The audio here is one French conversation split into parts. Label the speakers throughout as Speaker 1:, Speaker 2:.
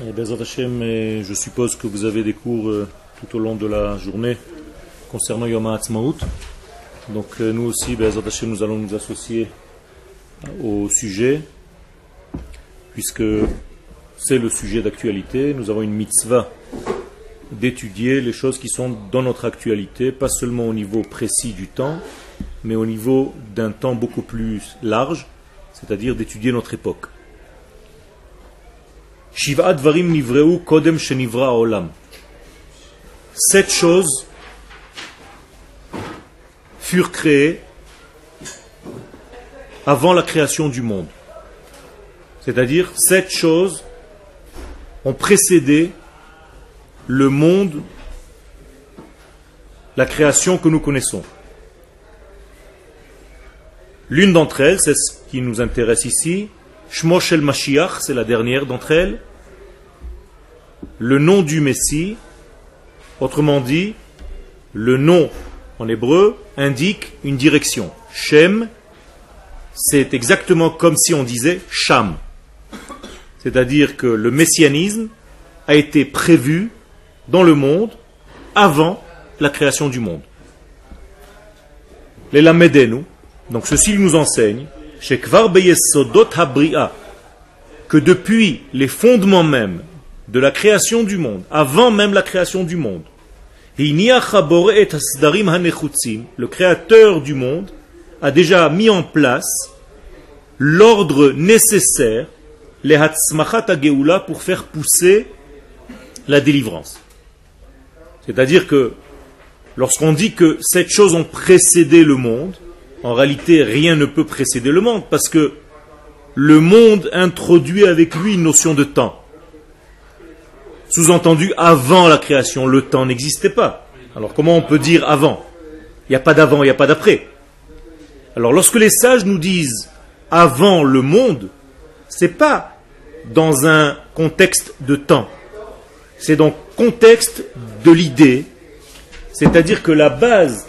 Speaker 1: Et Bezrat Hashem, et je suppose que vous avez des cours euh, tout au long de la journée concernant Yom HaAtzmaut. Donc euh, nous aussi, Bezrat Hashem, nous allons nous associer au sujet, puisque c'est le sujet d'actualité. Nous avons une mitzvah d'étudier les choses qui sont dans notre actualité, pas seulement au niveau précis du temps, mais au niveau d'un temps beaucoup plus large, c'est-à-dire d'étudier notre époque. Shiva dvarim nivreu kodem shenivra olam. Sept choses furent créées avant la création du monde. C'est-à-dire, sept choses ont précédé le monde, la création que nous connaissons. L'une d'entre elles, c'est ce qui nous intéresse ici, Shmosh el Mashiach, c'est la dernière d'entre elles. Le nom du Messie, autrement dit, le nom en hébreu indique une direction. Shem, c'est exactement comme si on disait Sham. C'est-à-dire que le messianisme a été prévu dans le monde avant la création du monde. Les donc ceci nous enseigne que depuis les fondements même de la création du monde, avant même la création du monde, le créateur du monde a déjà mis en place l'ordre nécessaire, les pour faire pousser la délivrance. C'est-à-dire que lorsqu'on dit que cette chose ont précédé le monde, en réalité, rien ne peut précéder le monde, parce que le monde introduit avec lui une notion de temps. Sous-entendu, avant la création, le temps n'existait pas. Alors comment on peut dire avant? Il n'y a pas d'avant, il n'y a pas d'après. Alors lorsque les sages nous disent avant le monde, c'est pas dans un contexte de temps. C'est dans le contexte de l'idée, c'est-à-dire que la base,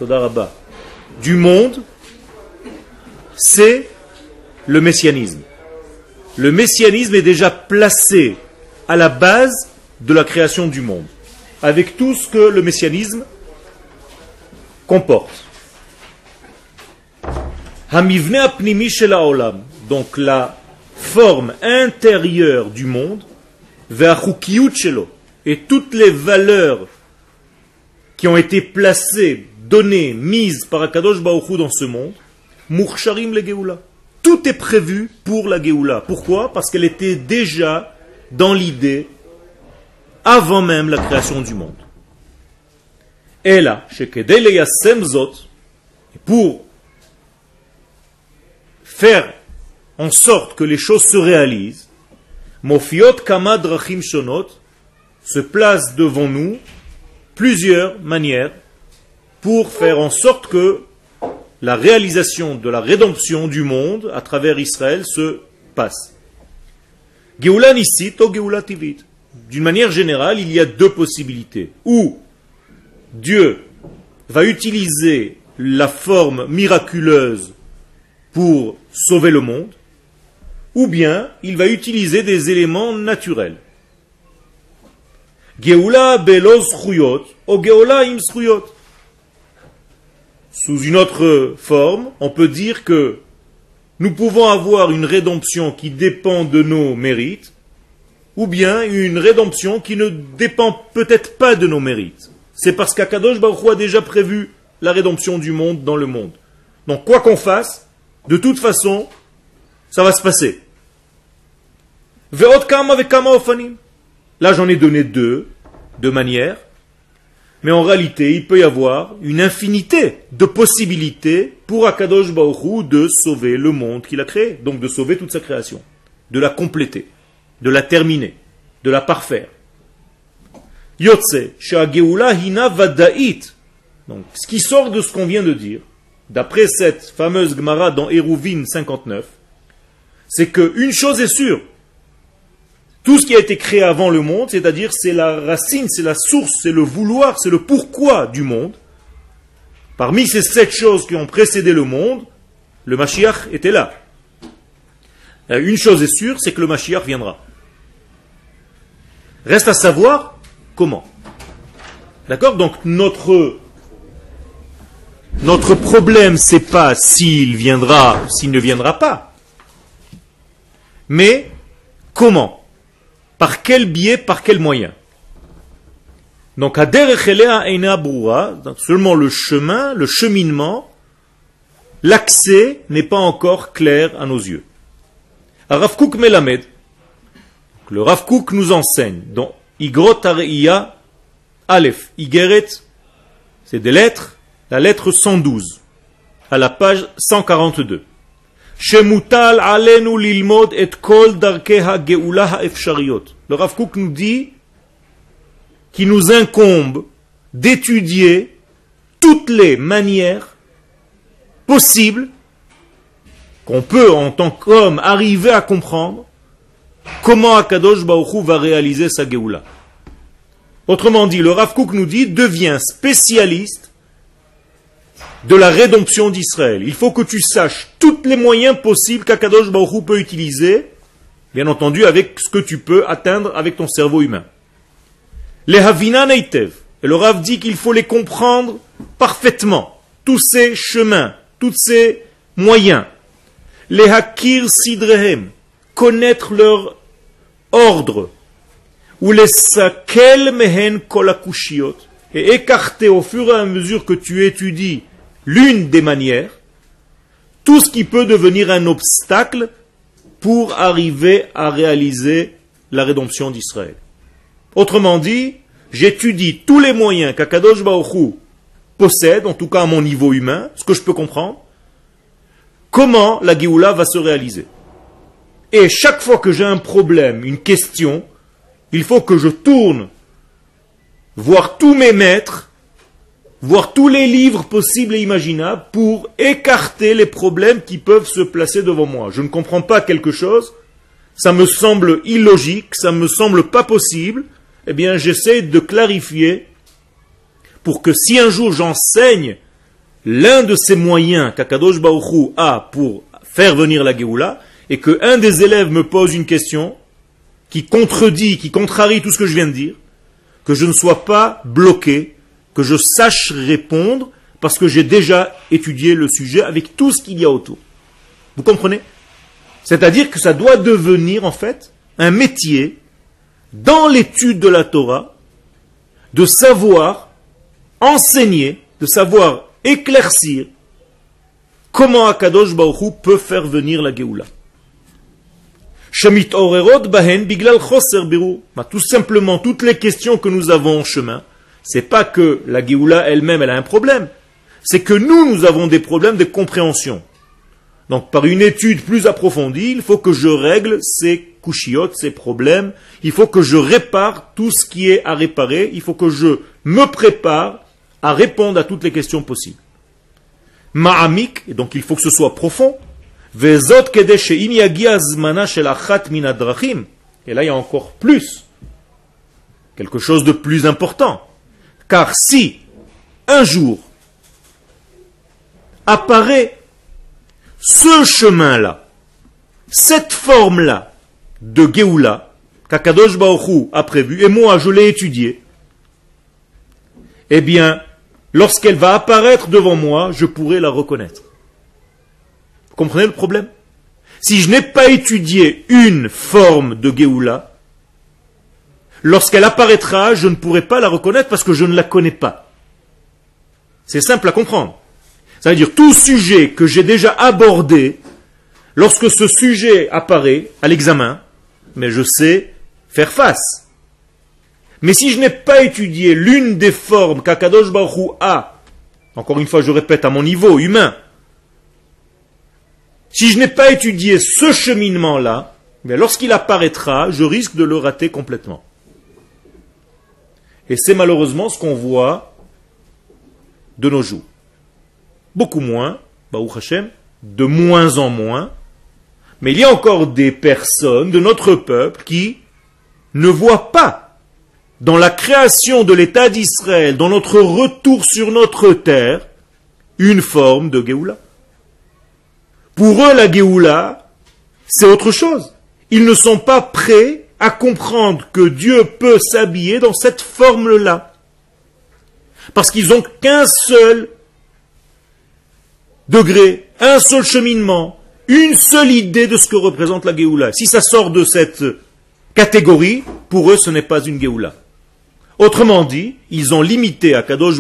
Speaker 1: du monde, c'est le messianisme. Le messianisme est déjà placé à la base de la création du monde, avec tout ce que le messianisme comporte. Donc la forme intérieure du monde, et toutes les valeurs qui ont été placées, données, mises par Akadosh Baruch dans ce monde, Moucharim le Geoula. Tout est prévu pour la Geoula. Pourquoi? Parce qu'elle était déjà dans l'idée avant même la création du monde. Et là, pour faire en sorte que les choses se réalisent, Mofiot Kamad Rachim Shonot se place devant nous plusieurs manières pour faire en sorte que la réalisation de la rédemption du monde à travers Israël se passe. Nissit ou Geoula Tivit. D'une manière générale, il y a deux possibilités. Ou Dieu va utiliser la forme miraculeuse pour sauver le monde, ou bien il va utiliser des éléments naturels. Geoula belos ou Geoula im sous une autre forme, on peut dire que nous pouvons avoir une rédemption qui dépend de nos mérites, ou bien une rédemption qui ne dépend peut-être pas de nos mérites. C'est parce qu'Akadosh Baruch a déjà prévu la rédemption du monde dans le monde. Donc quoi qu'on fasse, de toute façon, ça va se passer. Là j'en ai donné deux, de manières. Mais en réalité, il peut y avoir une infinité de possibilités pour Akadosh Baruch de sauver le monde qu'il a créé, donc de sauver toute sa création, de la compléter, de la terminer, de la parfaire. Yotze, Hina Vadaït. Donc, ce qui sort de ce qu'on vient de dire, d'après cette fameuse Gemara dans Eruvin 59, c'est qu'une chose est sûre, tout ce qui a été créé avant le monde, c'est-à-dire c'est la racine, c'est la source, c'est le vouloir, c'est le pourquoi du monde. Parmi ces sept choses qui ont précédé le monde, le Mashiach était là. Une chose est sûre, c'est que le Mashiach viendra. Reste à savoir comment. D'accord? Donc notre notre problème, c'est pas s'il viendra s'il ne viendra pas. Mais comment? Par quel biais, par quel moyen? Donc, seulement le chemin, le cheminement, l'accès n'est pas encore clair à nos yeux. Rav Melamed, le Rav nous enseigne dans Igrot Aleph, Igeret, c'est des lettres, la lettre 112, à la page 142. Shemutal alenu Le Rav nous dit qu'il nous incombe d'étudier toutes les manières possibles qu'on peut en tant qu'homme arriver à comprendre comment Akadosh Baruch va réaliser sa Geoula. Autrement dit, le Rav nous dit devient spécialiste de la rédemption d'Israël. Il faut que tu saches tous les moyens possibles qu'Akadosh Baruch peut utiliser, bien entendu avec ce que tu peux atteindre avec ton cerveau humain. Les Havina Neitev. Et le Rav dit qu'il faut les comprendre parfaitement. Tous ces chemins, tous ces moyens. Les Hakir Sidrehem. Connaître leur ordre. Ou les Sakel Mehen Kolakushiot. Et écarter au fur et à mesure que tu étudies l'une des manières, tout ce qui peut devenir un obstacle pour arriver à réaliser la rédemption d'Israël. Autrement dit, j'étudie tous les moyens qu'Akadosh Baruch possède, en tout cas à mon niveau humain, ce que je peux comprendre, comment la Géoula va se réaliser. Et chaque fois que j'ai un problème, une question, il faut que je tourne voir tous mes maîtres voir tous les livres possibles et imaginables pour écarter les problèmes qui peuvent se placer devant moi. Je ne comprends pas quelque chose, ça me semble illogique, ça me semble pas possible, eh bien j'essaie de clarifier pour que si un jour j'enseigne l'un de ces moyens qu'Akadosh Baruchou a pour faire venir la Géoula, et qu'un des élèves me pose une question qui contredit, qui contrarie tout ce que je viens de dire, que je ne sois pas bloqué que je sache répondre parce que j'ai déjà étudié le sujet avec tout ce qu'il y a autour. Vous comprenez? C'est-à-dire que ça doit devenir en fait un métier dans l'étude de la Torah de savoir enseigner, de savoir éclaircir comment Akadosh Baruch peut faire venir la Géoula. Tout simplement, toutes les questions que nous avons en chemin, c'est pas que la Géoula elle-même, elle a un problème. C'est que nous, nous avons des problèmes de compréhension. Donc, par une étude plus approfondie, il faut que je règle ces couchiotes, ces problèmes. Il faut que je répare tout ce qui est à réparer. Il faut que je me prépare à répondre à toutes les questions possibles. Ma'amik, donc il faut que ce soit profond. Et là, il y a encore plus. Quelque chose de plus important. Car si un jour apparaît ce chemin-là, cette forme-là de Géoula, qu'Akadosh Baoru a prévu, et moi je l'ai étudié, eh bien, lorsqu'elle va apparaître devant moi, je pourrai la reconnaître. Comprenez le problème? Si je n'ai pas étudié une forme de Géoula, lorsqu'elle apparaîtra, je ne pourrai pas la reconnaître parce que je ne la connais pas. C'est simple à comprendre. Ça veut dire tout sujet que j'ai déjà abordé, lorsque ce sujet apparaît à l'examen, mais je sais faire face. Mais si je n'ai pas étudié l'une des formes qu'Akadosh Baruch a, encore une fois je répète à mon niveau humain, si je n'ai pas étudié ce cheminement-là, lorsqu'il apparaîtra, je risque de le rater complètement. Et c'est malheureusement ce qu'on voit de nos jours. Beaucoup moins, Baruch Hashem, de moins en moins, mais il y a encore des personnes de notre peuple qui ne voient pas dans la création de l'État d'Israël, dans notre retour sur notre terre, une forme de Géoula. Pour eux, la Géoula, c'est autre chose. Ils ne sont pas prêts à comprendre que Dieu peut s'habiller dans cette forme-là. Parce qu'ils n'ont qu'un seul degré, un seul cheminement, une seule idée de ce que représente la Géoula. Si ça sort de cette catégorie, pour eux, ce n'est pas une Géoula. Autrement dit, ils ont limité à Kadosh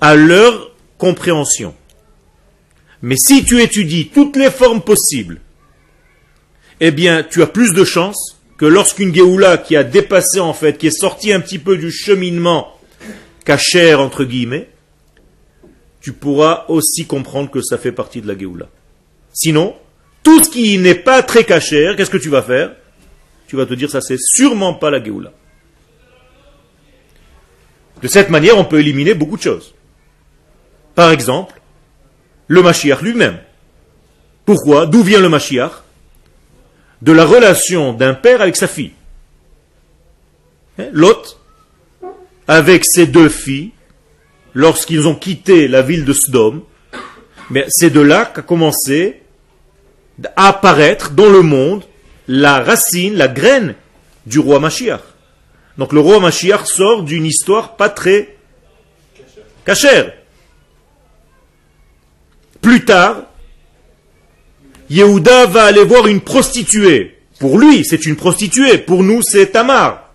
Speaker 1: à leur compréhension. Mais si tu étudies toutes les formes possibles, eh bien, tu as plus de chances que lorsqu'une Géoula qui a dépassé en fait, qui est sortie un petit peu du cheminement cachère entre guillemets, tu pourras aussi comprendre que ça fait partie de la Géoula. Sinon, tout ce qui n'est pas très cachère, qu'est-ce que tu vas faire? Tu vas te dire ça c'est sûrement pas la Géoula. De cette manière, on peut éliminer beaucoup de choses. Par exemple, le Mashiach lui-même. Pourquoi? D'où vient le Mashiach? De la relation d'un père avec sa fille. Hein? L'autre, avec ses deux filles, lorsqu'ils ont quitté la ville de Sodome, c'est de là qu'a commencé à apparaître dans le monde la racine, la graine du roi Mashiach. Donc le roi Mashiach sort d'une histoire pas très cachère. Plus tard, Yehuda va aller voir une prostituée. Pour lui, c'est une prostituée. Pour nous, c'est Tamar.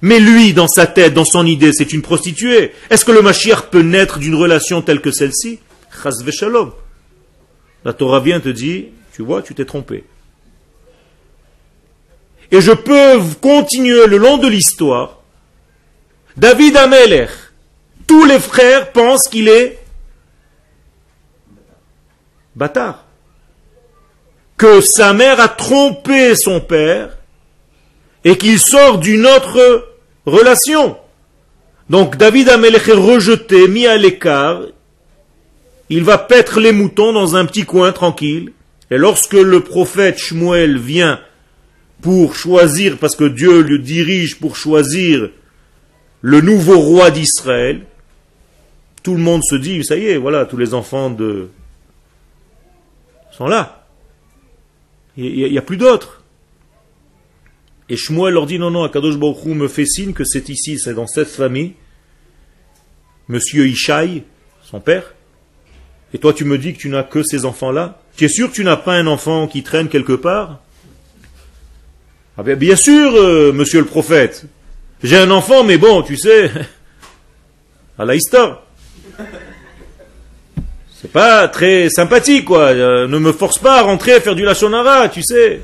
Speaker 1: Mais lui, dans sa tête, dans son idée, c'est une prostituée. Est-ce que le Mashiach peut naître d'une relation telle que celle-ci? Shalom. La Torah vient te dire, tu vois, tu t'es trompé. Et je peux continuer le long de l'histoire. David Ameler, tous les frères pensent qu'il est bâtard. Que sa mère a trompé son père et qu'il sort d'une autre relation. Donc David Amelech est rejeté, mis à l'écart. Il va paître les moutons dans un petit coin tranquille. Et lorsque le prophète Shmuel vient pour choisir, parce que Dieu le dirige pour choisir le nouveau roi d'Israël, tout le monde se dit, ça y est, voilà, tous les enfants de sont là. Il n'y a, plus d'autres. Et Shmuel leur dit non, non, Akadosh Baruch me fait signe que c'est ici, c'est dans cette famille. Monsieur Ishaï, son père. Et toi, tu me dis que tu n'as que ces enfants-là Tu es sûr que tu n'as pas un enfant qui traîne quelque part? Ah bien, bien sûr, euh, monsieur le prophète. J'ai un enfant, mais bon, tu sais, à la. C'est pas très sympathique, quoi. Euh, ne me force pas à rentrer à faire du lachonara, tu sais.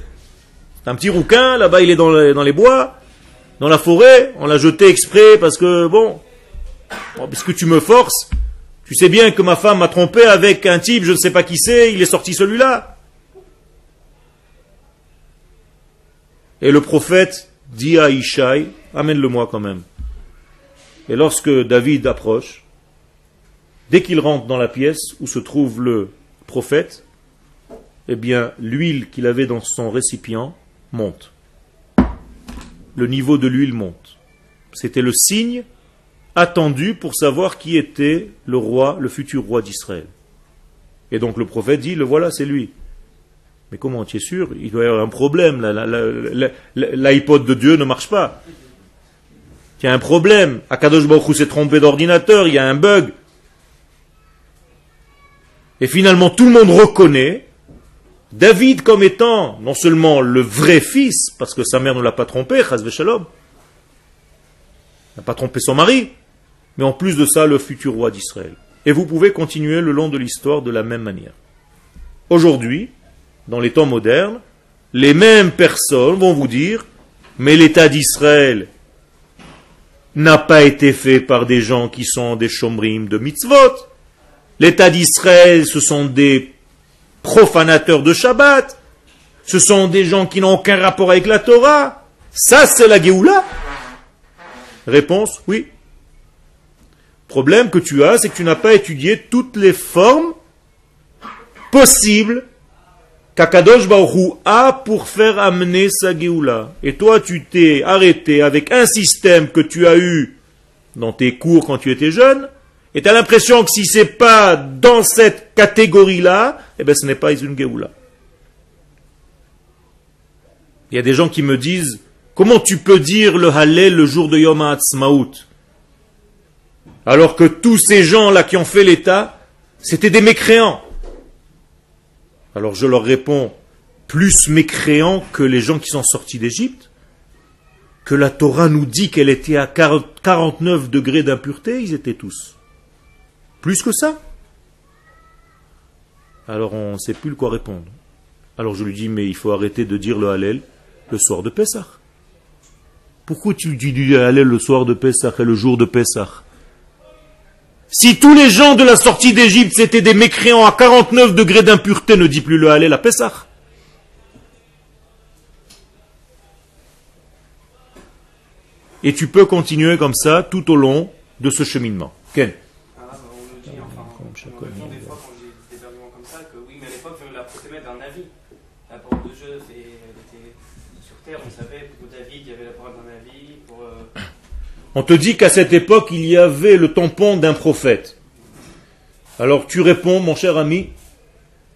Speaker 1: C'est un petit rouquin, là-bas il est dans les, bois, dans la forêt. On l'a jeté exprès parce que, bon, puisque tu me forces, tu sais bien que ma femme m'a trompé avec un type, je ne sais pas qui c'est, il est sorti celui-là. Et le prophète dit à Ishaï, amène-le-moi quand même. Et lorsque David approche, Dès qu'il rentre dans la pièce où se trouve le prophète, eh bien, l'huile qu'il avait dans son récipient monte. Le niveau de l'huile monte. C'était le signe attendu pour savoir qui était le roi, le futur roi d'Israël. Et donc le prophète dit, le voilà, c'est lui. Mais comment, tu es sûr? Il doit y avoir un problème, l'iPod de Dieu ne marche pas. Il y a un problème. Akadosh Baruch s'est trompé d'ordinateur, il y a un bug. Et finalement, tout le monde reconnaît David comme étant non seulement le vrai fils, parce que sa mère ne l'a pas trompé, Shalom, n'a pas trompé son mari, mais en plus de ça, le futur roi d'Israël. Et vous pouvez continuer le long de l'histoire de la même manière. Aujourd'hui, dans les temps modernes, les mêmes personnes vont vous dire, mais l'État d'Israël n'a pas été fait par des gens qui sont des chomrim de mitzvot. L'État d'Israël, ce sont des profanateurs de Shabbat. Ce sont des gens qui n'ont aucun rapport avec la Torah. Ça, c'est la Géoula Réponse, oui. Problème que tu as, c'est que tu n'as pas étudié toutes les formes possibles qu'Akadosh Baruch a pour faire amener sa Géoula. Et toi, tu t'es arrêté avec un système que tu as eu dans tes cours quand tu étais jeune, et tu as l'impression que si c'est pas dans cette catégorie-là, eh bien ce n'est pas une Géoula. Il y a des gens qui me disent Comment tu peux dire le Hallel le jour de Yom HaAtzmaut? Alors que tous ces gens-là qui ont fait l'État, c'était des mécréants. Alors je leur réponds Plus mécréants que les gens qui sont sortis d'Égypte que la Torah nous dit qu'elle était à 49 degrés d'impureté, ils étaient tous. Plus que ça. Alors on ne sait plus quoi répondre. Alors je lui dis, mais il faut arrêter de dire le Hallel le soir de Pessah. Pourquoi tu dis le Hallel le soir de Pessah et le jour de Pessah? Si tous les gens de la sortie d'Égypte c'était des mécréants à 49 degrés d'impureté, ne dis plus le Hallel à Pessah. Et tu peux continuer comme ça tout au long de ce cheminement
Speaker 2: Ah, bah, on nous dit, enfin, on me répond des fois quand j'ai des arguments comme ça que oui, mais à l'époque, la procédait d'un avis. La parole de Dieu, c'est- elle était sur terre, on savait, pour David, il y avait la parole d'un avis, pour... euh,
Speaker 1: On te dit qu'à cette époque, il y avait le tampon d'un prophète. Alors tu réponds, mon cher ami,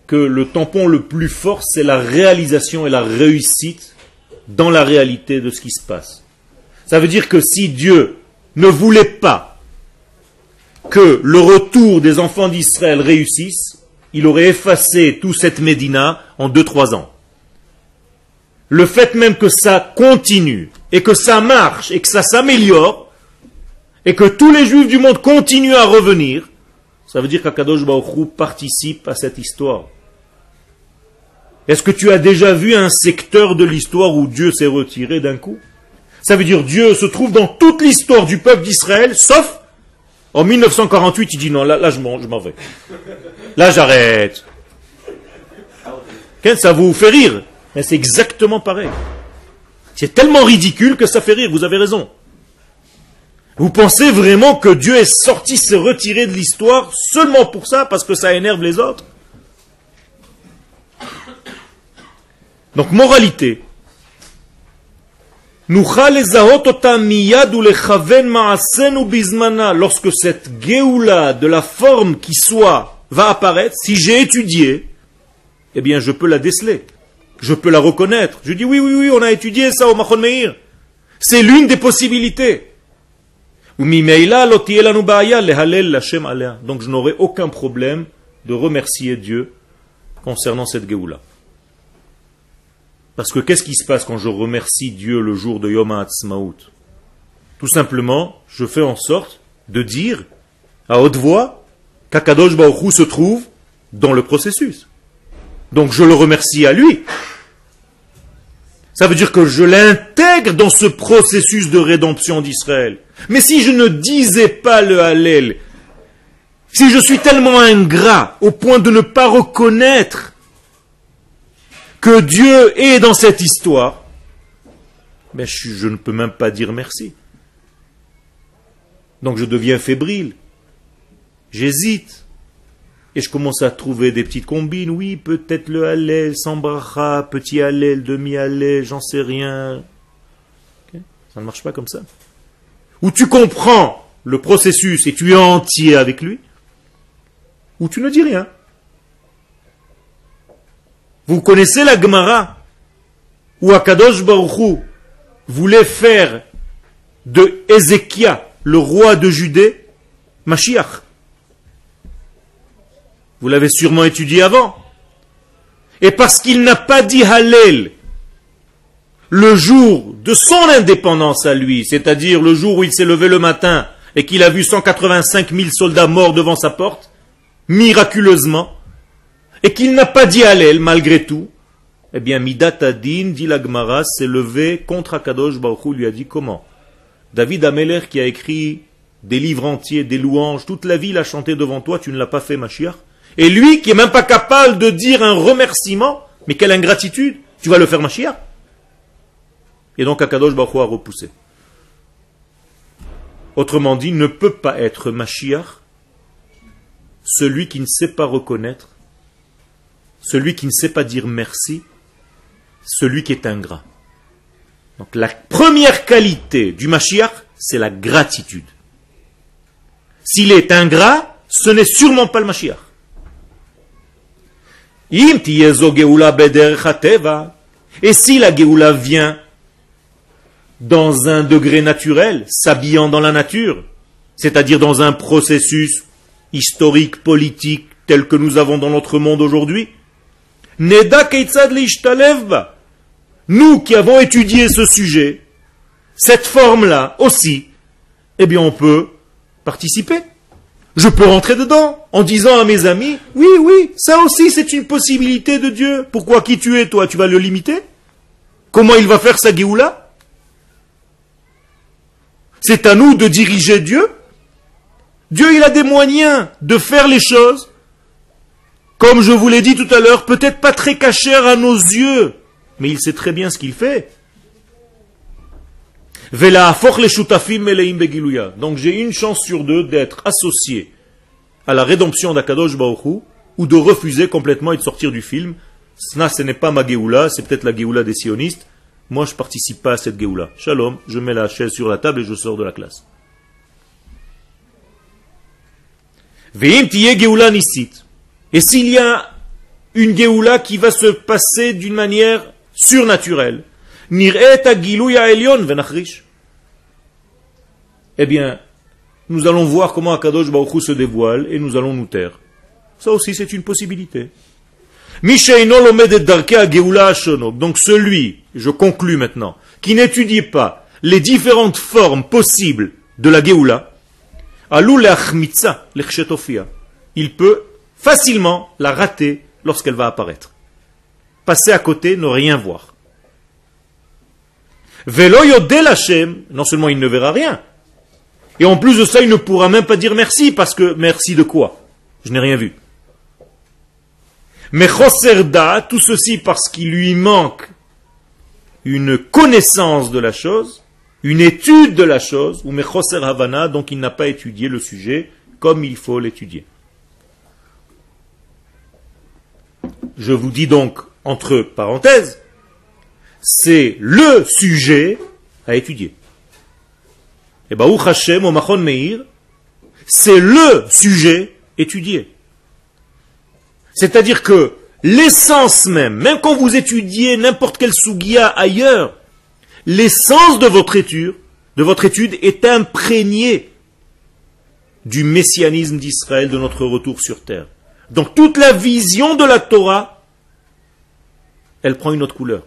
Speaker 1: que le tampon le plus fort, c'est la réalisation et la réussite dans la réalité de ce qui se passe. Ça veut dire que si Dieu ne voulait pas que le retour des enfants d'Israël réussisse, il aurait effacé tout cette Médina en 2-3 ans. Le fait même que ça continue et que ça marche et que ça s'améliore et que tous les juifs du monde continuent à revenir, ça veut dire qu'Akadosh Baruch Hu participe à cette histoire. Est-ce que tu as déjà vu un secteur de l'histoire où Dieu s'est retiré d'un coup? Ça veut dire Dieu se trouve dans toute l'histoire du peuple d'Israël, sauf en 1948, il dit non, là, là je m'en je m'en vais. Là j'arrête. Ça vous fait rire, mais c'est exactement pareil. C'est tellement ridicule que ça fait rire, vous avez raison. Vous pensez vraiment que Dieu est sorti se retirer de l'histoire seulement pour ça, parce que ça énerve les autres? Donc, moralité. Lorsque cette geoula de la forme qui soit va apparaître, si j'ai étudié, eh bien je peux la déceler. Je peux la reconnaître. Je dis oui, oui, oui, on a étudié ça au Machon Meir. C'est l'une des possibilités. Donc je n'aurai aucun problème de remercier Dieu concernant cette Géoula. Parce que qu'est-ce qui se passe quand je remercie Dieu le jour de Yom HaAtzmaut? Tout simplement, je fais en sorte de dire à haute voix qu'Akadosh Baruch se trouve dans le processus. Donc je le remercie à lui. Ça veut dire que je l'intègre dans ce processus de rédemption d'Israël. Mais si je ne disais pas le Hallel, si je suis tellement ingrat au point de ne pas reconnaître que Dieu est dans cette histoire, ben je, je ne peux même pas dire merci. Donc je deviens fébrile. J'hésite. Et je commence à trouver des petites combines. Oui, peut-être le Hallel, sans petit Hallel, demi Hallel, j'en sais rien. Ça ne marche pas comme ça. Ou tu comprends le processus et tu es entier avec lui, ou tu ne dis rien. Vous connaissez la Gemara où Akadosh Baruchou voulait faire de Ézéchia, le roi de Judée, Mashiach. Vous l'avez sûrement étudié avant. Et parce qu'il n'a pas dit Hallel le jour de son indépendance à lui, c'est-à-dire le jour où il s'est levé le matin et qu'il a vu 185 000 soldats morts devant sa porte, miraculeusement, et qu'il n'a pas dit Hallel malgré tout, eh bien, Midat Adin, dit la Gemara, s'est levé contre Akadosh Baruch lui a dit comment? David Ameler qui a écrit des livres entiers, des louanges, toute la ville a chanté devant toi, tu ne l'as pas fait, Mashiach? Et lui, qui est même pas capable de dire un remerciement, mais quelle ingratitude, tu vas le faire, Mashiach Et donc Akadosh Baruch a repoussé. Autrement dit, ne peut pas être Mashiach celui qui ne sait pas reconnaître, celui qui ne sait pas dire merci, celui qui est ingrat. Donc la première qualité du Mashiach, c'est la gratitude. S'il est ingrat, ce n'est sûrement pas le Mashiach. Et si la Géoula vient dans un degré naturel, s'habillant dans la nature, c'est-à-dire dans un processus historique, politique, tel que nous avons dans notre monde aujourd'hui, Nous qui avons étudié ce sujet, cette forme-là aussi, eh bien on peut participer. Je peux rentrer dedans en disant à mes amis, oui, oui, ça aussi c'est une possibilité de Dieu. Pourquoi qui tu es toi? Tu vas le limiter? Comment il va faire sa Géoula? C'est à nous de diriger Dieu. Dieu, il a des moyens de faire les choses, comme je vous l'ai dit tout à l'heure, peut-être pas très cachées à nos yeux, mais il sait très bien ce qu'il fait. Donc j'ai une chance sur deux d'être associé à la rédemption d'Akadosh Baruch ou de refuser complètement et de sortir du film. Ce n'est pas ma Géoula, c'est peut-être la Géoula des sionistes. Moi, je participe pas à cette Géoula. Shalom, je mets la chaise sur la table et je sors de la classe. Et s'il y a une Géoula qui va se passer d'une manière surnaturelle, eh bien, nous allons voir comment Akadosh Baruch se dévoile et nous allons nous taire. Ça aussi, c'est une possibilité. Donc celui, je conclus maintenant, qui n'étudie pas les différentes formes possibles de la Géoula, il peut facilement la rater lorsqu'elle va apparaître. Passer à côté, ne rien voir. Non seulement il ne verra rien, et en plus de ça, il ne pourra même pas dire merci, parce que merci de quoi? Je n'ai rien vu. Mais Choserda, tout ceci parce qu'il lui manque une connaissance de la chose, une étude de la chose, ou Mechoser Havana, donc il n'a pas étudié le sujet comme il faut l'étudier. Je vous dis donc, entre parenthèses, c'est le sujet à étudier. Et bah, Hashem, au Machon Meir, c'est le sujet étudié. C'est-à-dire que l'essence même, même quand vous étudiez n'importe quel sugia ailleurs, l'essence de votre étude, de votre étude est imprégnée du messianisme d'Israël, de notre retour sur terre. Donc toute la vision de la Torah, elle prend une autre couleur.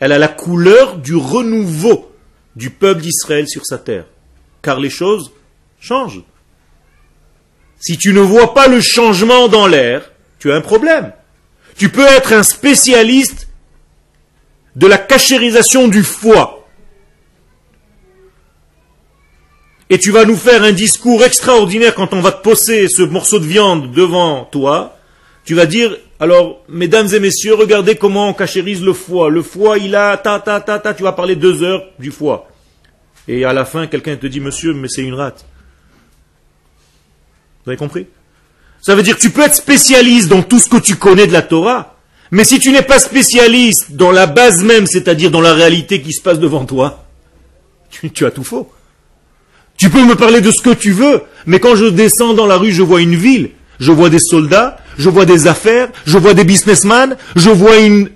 Speaker 1: Elle a la couleur du renouveau du peuple d'Israël sur sa terre. Car les choses changent. Si tu ne vois pas le changement dans l'air, tu as un problème. Tu peux être un spécialiste de la cachérisation du foie. Et tu vas nous faire un discours extraordinaire quand on va te poser ce morceau de viande devant toi. Tu vas dire, alors, mesdames et messieurs, regardez comment on cachérise le foie. Le foie, il a ta ta ta ta, tu vas parler deux heures du foie. Et à la fin, quelqu'un te dit, monsieur, mais c'est une rate. Vous avez compris? Ça veut dire que tu peux être spécialiste dans tout ce que tu connais de la Torah, mais si tu n'es pas spécialiste dans la base même, c'est-à-dire dans la réalité qui se passe devant toi, tu, tu as tout faux. Tu peux me parler de ce que tu veux, mais quand je descends dans la rue, je vois une ville, je vois des soldats, je vois des affaires, je vois des businessmen, je vois une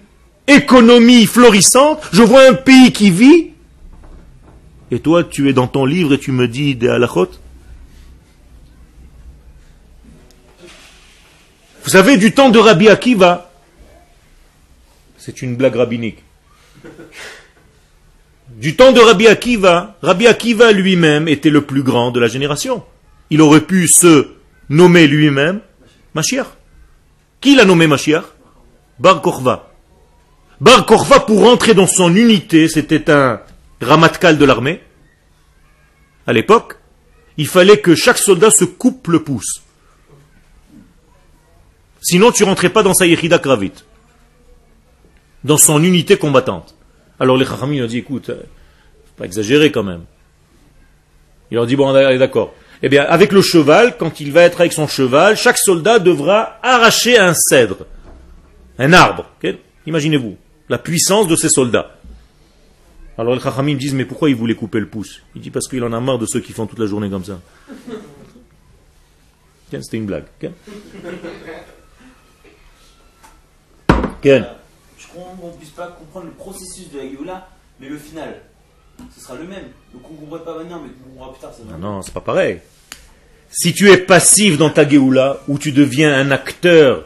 Speaker 1: économie florissante, je vois un pays qui vit, et toi, tu es dans ton livre et tu me dis des halachot Vous savez, du temps de Rabbi Akiva, c'est une blague rabbinique. Du temps de Rabbi Akiva, Rabbi Akiva lui-même était le plus grand de la génération. Il aurait pu se nommer lui-même Mashiach. Qui l'a nommé Mashiach? Bar Korva. Bar pour rentrer dans son unité, c'était un ramatkal de l'armée, à l'époque, il fallait que chaque soldat se coupe le pouce. Sinon, tu rentrais pas dans sa yechida kravit, dans son unité combattante. Alors les Chachamim ont dit, écoute, euh, pas exagérer quand même. Il leur dit, bon, d'accord. Eh bien, avec le cheval, quand il va être avec son cheval, chaque soldat devra arracher un cèdre, un arbre. Imaginez-vous la puissance de ces soldats. Alors les Chachamim disent, mais pourquoi il voulait couper le pouce? Il dit, parce qu'il en a marre de ceux qui font toute la journée comme ça. C'était une blague.
Speaker 3: Je qu'on ne puisse pas comprendre le processus de la Géoula, mais le final, ce sera le même. Donc on ne comprendra pas maintenant, mais on comprendra plus tard. Ça
Speaker 1: non, non, c'est pas pareil. Si tu es passif dans ta Géoula, où tu deviens un acteur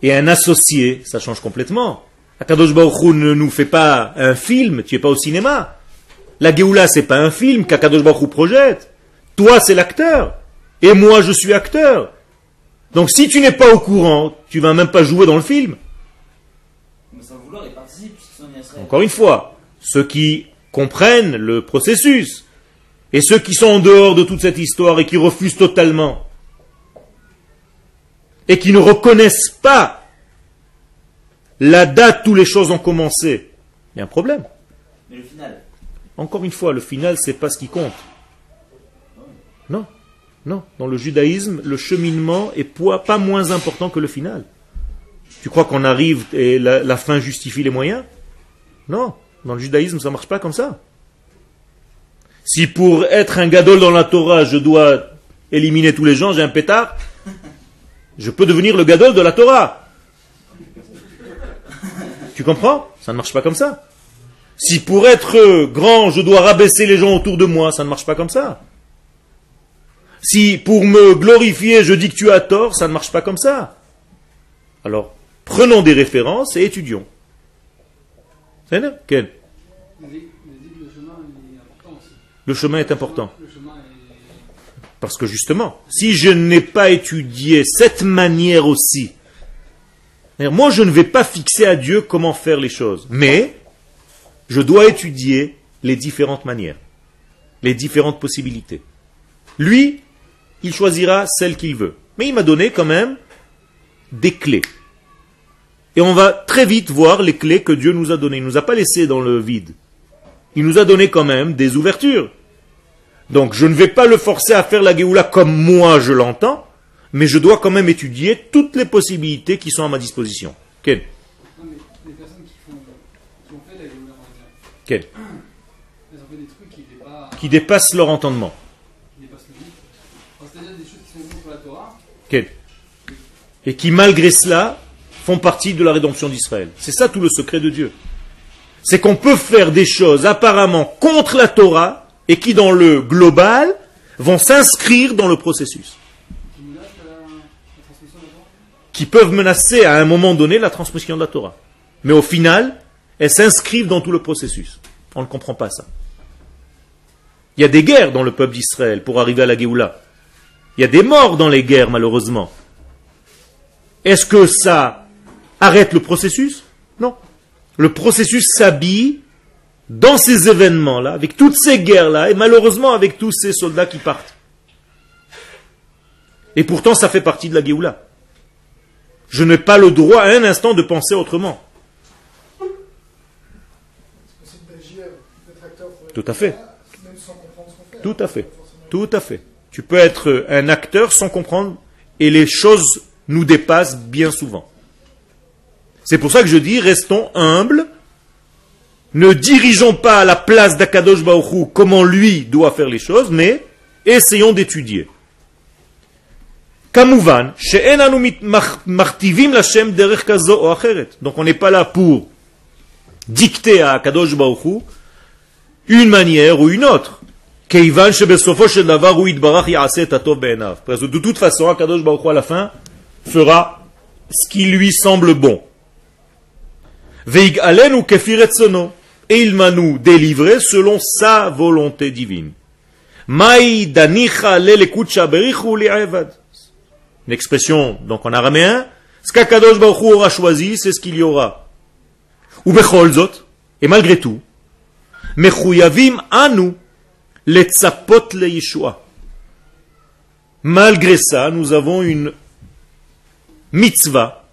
Speaker 1: et un associé, ça change complètement. Akadosh Baruch Hu ne nous fait pas un film, tu es pas au cinéma. La Géoula, c'est pas un film qu'Akadosh Baruch Hu projette. Toi, c'est l'acteur. Et moi, je suis acteur. Donc si tu n'es pas au courant, tu vas même pas jouer dans le film. Encore une fois, ceux qui comprennent le processus et ceux qui sont en dehors de toute cette histoire et qui refusent totalement et qui ne reconnaissent pas la date où les choses ont commencé, il y a un problème.
Speaker 3: Mais le final
Speaker 1: Encore une fois, le final, c'est pas ce qui compte. Non, non. Dans le judaïsme, le cheminement est pas moins important que le final. Tu crois qu'on arrive et la, fin justifie les moyens? Non. Dans le judaïsme, ça ne marche pas comme ça. Si pour être un gadol dans la Torah, je dois éliminer tous les gens, j'ai un pétard, je peux devenir le gadol de la Torah. Tu comprends? Ça ne marche pas comme ça. Si pour être grand, je dois rabaisser les gens autour de moi, ça ne marche pas comme ça. Si pour me glorifier, je dis que tu as tort, ça ne marche pas comme ça. Alors, prenons des références et étudions. C'est Quel Le chemin est important. Parce que justement, si je n'ai pas étudié cette manière aussi, moi je ne vais pas fixer à Dieu comment faire les choses, mais je dois étudier les différentes manières, les différentes possibilités. Lui, il choisira celle qu'il veut. Mais il m'a donné quand même des clés. Et on va très vite voir les clés que Dieu nous a données. Il ne nous a pas laissés dans le vide. Il nous a donné quand même des ouvertures. Donc je ne vais pas le forcer à faire la Géoula comme moi je l'entends, mais je dois quand même étudier toutes les possibilités qui sont à ma disposition. Quel qui dépassent leur entendement. Et qui, malgré cela, font partie de la rédemption d'Israël. C'est ça tout le secret de Dieu. C'est qu'on peut faire des choses apparemment contre la Torah et qui, dans le global, vont s'inscrire dans le processus. Qui peuvent menacer à un moment donné la transmission de la Torah. Mais au final, elles s'inscrivent dans tout le processus. On ne comprend pas ça. Il y a des guerres dans le peuple d'Israël pour arriver à la Géoula. Il y a des morts dans les guerres, malheureusement. Est-ce que ça arrête le processus? Non. Le processus s'habille dans ces événements-là, avec toutes ces guerres-là, et malheureusement avec tous ces soldats qui partent. Et pourtant, ça fait partie de la Géoula. Je n'ai pas le droit à un instant de penser autrement. Tout à fait. Tout à fait. Tout à fait. Tu peux être un acteur sans comprendre et les choses nous dépassent bien souvent. C'est pour ça que je dis restons humbles, ne dirigeons pas à la place d'Akadosh Baruch comment lui doit faire les choses, mais essayons d'étudier. Donc on n'est pas là pour dicter à Akadosh Baruch une manière ou une autre. De toute façon, Akadosh Baruch à la fin fera ce qui lui semble bon. Et il m'a nous délivré selon sa volonté divine. Une expression donc en araméen, ce qu'Akadosh Baruch aura choisi, c'est ce qu'il y aura. Ou et malgré tout, mechuyavim anu Letzapot le Yeshua. Malgré ça, nous avons une mitzvah,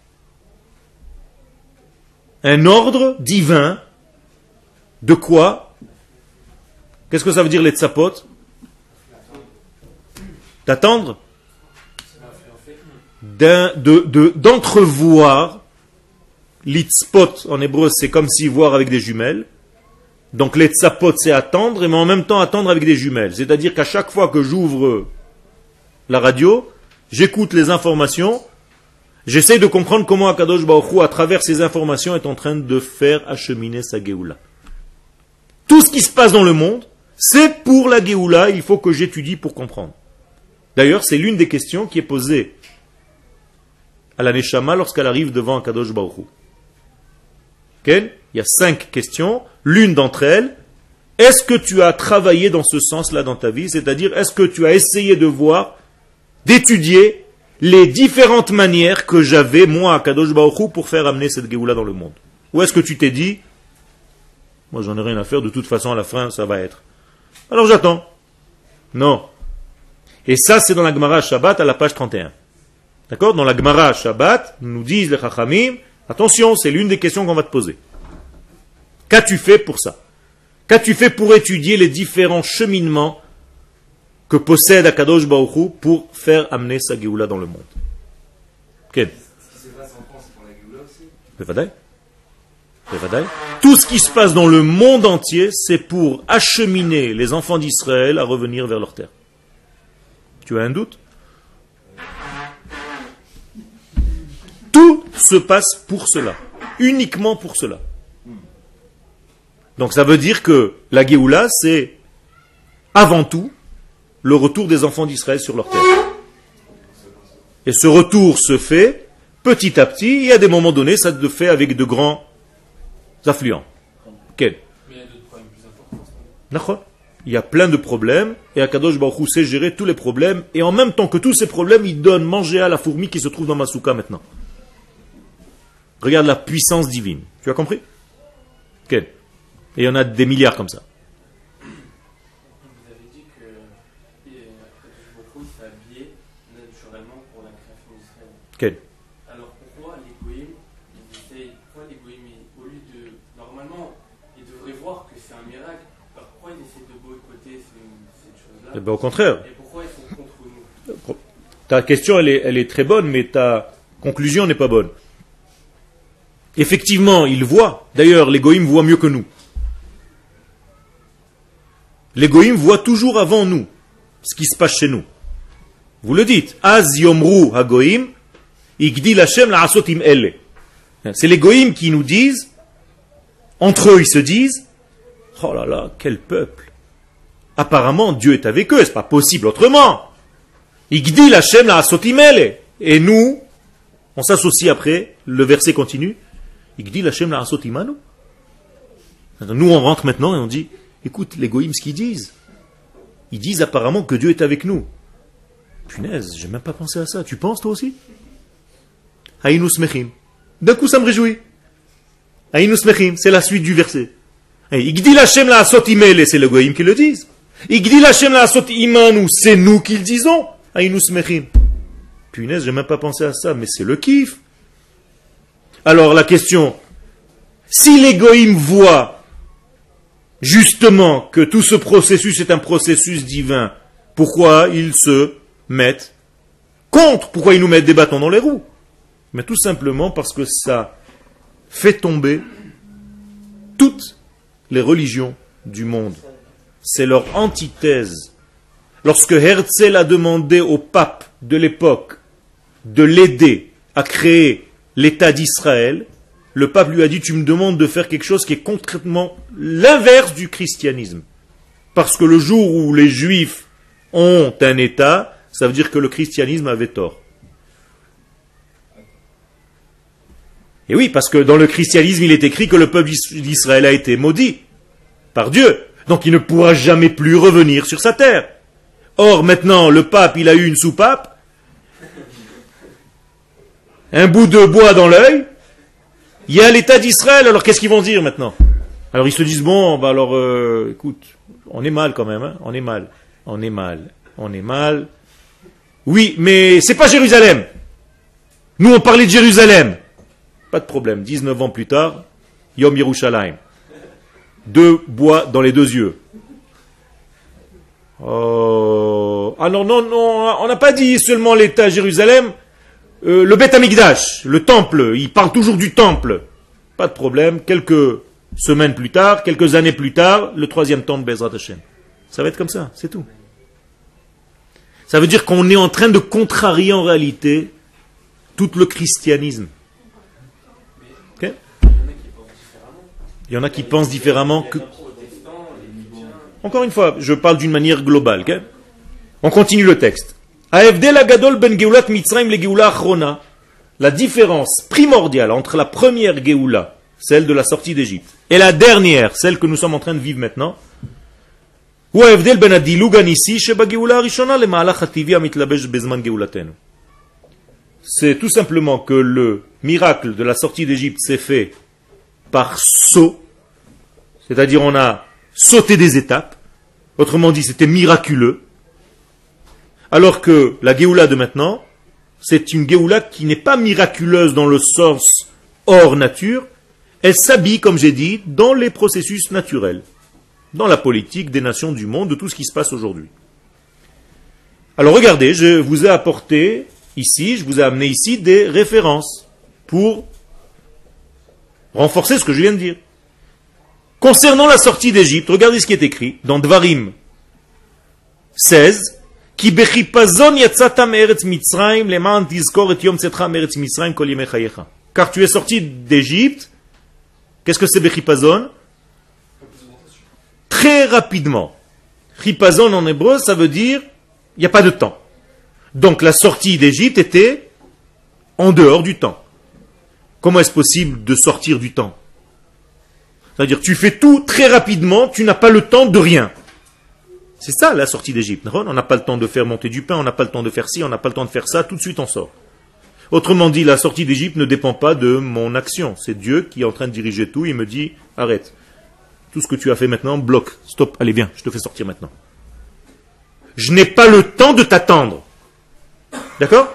Speaker 1: un ordre divin de quoi Qu'est-ce que ça veut dire les tzapot D'attendre D'entrevoir. L'itzpot en hébreu, c'est comme si voir avec des jumelles. Donc les tzapot, c'est attendre, mais en même temps attendre avec des jumelles. C'est-à-dire qu'à chaque fois que j'ouvre la radio, j'écoute les informations, J'essaie de comprendre comment Akadosh Baruch à travers ces informations, est en train de faire acheminer sa Géoula. Tout ce qui se passe dans le monde, c'est pour la Géoula, il faut que j'étudie pour comprendre. D'ailleurs, c'est l'une des questions qui est posée à la Neshama lorsqu'elle arrive devant Akadosh Baruch Il y a cinq questions. L'une d'entre elles, est-ce que tu as travaillé dans ce sens-là dans ta vie? C'est-à-dire, est-ce que tu as essayé de voir, d'étudier les différentes manières que j'avais, moi, à Kadosh pour faire amener cette Géoula dans le monde? Ou est-ce que tu t'es dit, moi j'en ai rien à faire, de toute façon à la fin ça va être. Alors j'attends. Non. Et ça c'est dans la Gemara Shabbat à la page 31. D'accord? Dans la Gemara Shabbat, nous disent les Chachamim, attention, c'est l'une des questions qu'on va te poser. Qu'as-tu fait pour ça? Qu'as-tu fait pour étudier les différents cheminements que possède Akadosh Baruchou pour faire amener sa Géoula dans le monde? Quel Tout ce qui se passe dans le monde entier, c'est pour acheminer les enfants d'Israël à revenir vers leur terre. Tu as un doute? Tout se passe pour cela, uniquement pour cela. Donc ça veut dire que la Géoula, c'est avant tout le retour des enfants d'Israël sur leur terre. Et ce retour se fait petit à petit, et à des moments donnés, ça se fait avec de grands affluents. Quel il y a plein de problèmes, et Akadosh Baruch sait gérer tous les problèmes, et en même temps que tous ces problèmes, il donne manger à la fourmi qui se trouve dans Masuka maintenant. Regarde la puissance divine. Tu as compris? Quel Et il y en a des milliards comme ça.
Speaker 2: Alors pourquoi les goïms, ils essayent, pourquoi les goïms, au lieu de, normalement, ils devraient voir que c'est un miracle, alors pourquoi ils essaient de boycotter cette chose-là
Speaker 1: Eh ben, au contraire.
Speaker 2: Et pourquoi ils sont contre nous
Speaker 1: Ta question, elle est, elle est très bonne, mais ta conclusion n'est pas bonne. Effectivement, ils voient. D'ailleurs, les goïms voient mieux que nous. Les goïms voient toujours avant nous ce qui se passe chez nous. Vous le dites. Az yomru hagoim c'est les goïms qui nous disent, entre eux ils se disent, oh là là, quel peuple. Apparemment Dieu est avec eux, c'est pas possible autrement. Igdil Hashem la Et nous, on s'associe après, le verset continue. Igdil Hashem la Nous on rentre maintenant et on dit, écoute les goïms ce qu'ils disent. Ils disent apparemment que Dieu est avec nous. Punaise, j'ai même pas pensé à ça. Tu penses toi aussi? D'un coup, ça me réjouit. c'est la suite du verset. Igdil Hashem la imele, c'est le goyim qui le disent. Igdil Hashem la imanu, c'est nous qui le disons. Aïnus mechim. Punaise, j'ai même pas pensé à ça, mais c'est le kiff. Alors la question, si les goïms voient justement que tout ce processus est un processus divin, pourquoi ils se mettent contre? Pourquoi ils nous mettent des bâtons dans les roues? Mais tout simplement parce que ça fait tomber toutes les religions du monde. C'est leur antithèse. Lorsque Herzl a demandé au pape de l'époque de l'aider à créer l'État d'Israël, le pape lui a dit, tu me demandes de faire quelque chose qui est concrètement l'inverse du christianisme. Parce que le jour où les juifs ont un État, ça veut dire que le christianisme avait tort. Et oui, parce que dans le christianisme, il est écrit que le peuple d'Israël a été maudit par Dieu. Donc il ne pourra jamais plus revenir sur sa terre. Or, maintenant, le pape, il a eu une soupape, un bout de bois dans l'œil, il y a l'état d'Israël, alors qu'est-ce qu'ils vont dire maintenant? Alors ils se disent, bon, bah alors, euh, écoute, on est mal quand même, hein on est mal, on est mal, on est mal. Oui, mais c'est pas Jérusalem. Nous, on parlait de Jérusalem. Pas de problème. 19 ans plus tard, Yom Yerushalayim. Deux bois dans les deux yeux. Oh. Ah non, non, non, on n'a pas dit seulement l'État Jérusalem. Euh, le Beth Amikdash, le temple, il parle toujours du temple. Pas de problème. Quelques semaines plus tard, quelques années plus tard, le troisième temple Bezrat Hashem. Ça va être comme ça, c'est tout. Ça veut dire qu'on est en train de contrarier en réalité tout le christianisme. Il y en a qui pensent différemment que... Encore une fois, je parle d'une manière globale. Okay On continue le texte. Ben la différence primordiale entre la première Géoula, celle de la sortie d'Égypte, et la dernière, celle que nous sommes en train de vivre maintenant, ben c'est tout simplement que le miracle de la sortie d'Égypte s'est fait par saut, c'est-à-dire on a sauté des étapes, autrement dit c'était miraculeux, alors que la Géoula de maintenant, c'est une Géoula qui n'est pas miraculeuse dans le sens hors nature, elle s'habille, comme j'ai dit, dans les processus naturels dans la politique des nations du monde, de tout ce qui se passe aujourd'hui. Alors regardez, je vous ai apporté ici, je vous ai amené ici des références pour renforcer ce que je viens de dire. Concernant la sortie d'Égypte, regardez ce qui est écrit dans Dvarim 16. Car tu es sorti d'Égypte. Qu'est-ce que c'est Bechipazon très rapidement. Ripazon en hébreu, ça veut dire il n'y a pas de temps. Donc la sortie d'Égypte était en dehors du temps. Comment est-ce possible de sortir du temps? C'est-à-dire tu fais tout très rapidement, tu n'as pas le temps de rien. C'est ça la sortie d'Égypte. On n'a pas le temps de faire monter du pain, on n'a pas le temps de faire ci, on n'a pas le temps de faire ça, tout de suite on sort. Autrement dit, la sortie d'Égypte ne dépend pas de mon action. C'est Dieu qui est en train de diriger tout. Il me dit, arrête. Tout ce que tu as fait maintenant, bloque. Stop, allez bien, je te fais sortir maintenant. Je n'ai pas le temps de t'attendre. D'accord?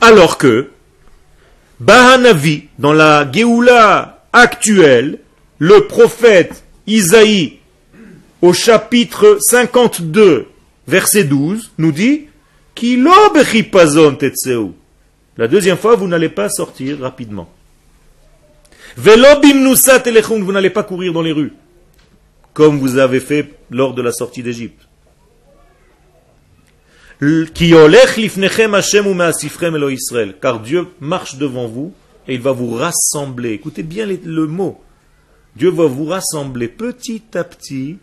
Speaker 1: Alors que, Bahanavi, dans la Géoula actuelle, le prophète Isaïe, au chapitre 52, verset 12, nous dit La deuxième fois, vous n'allez pas sortir rapidement. Vous n'allez pas courir dans les rues comme vous avez fait lors de la sortie d'Égypte. Car Dieu marche devant vous et il va vous rassembler. Écoutez bien le mot. Dieu va vous rassembler petit à petit.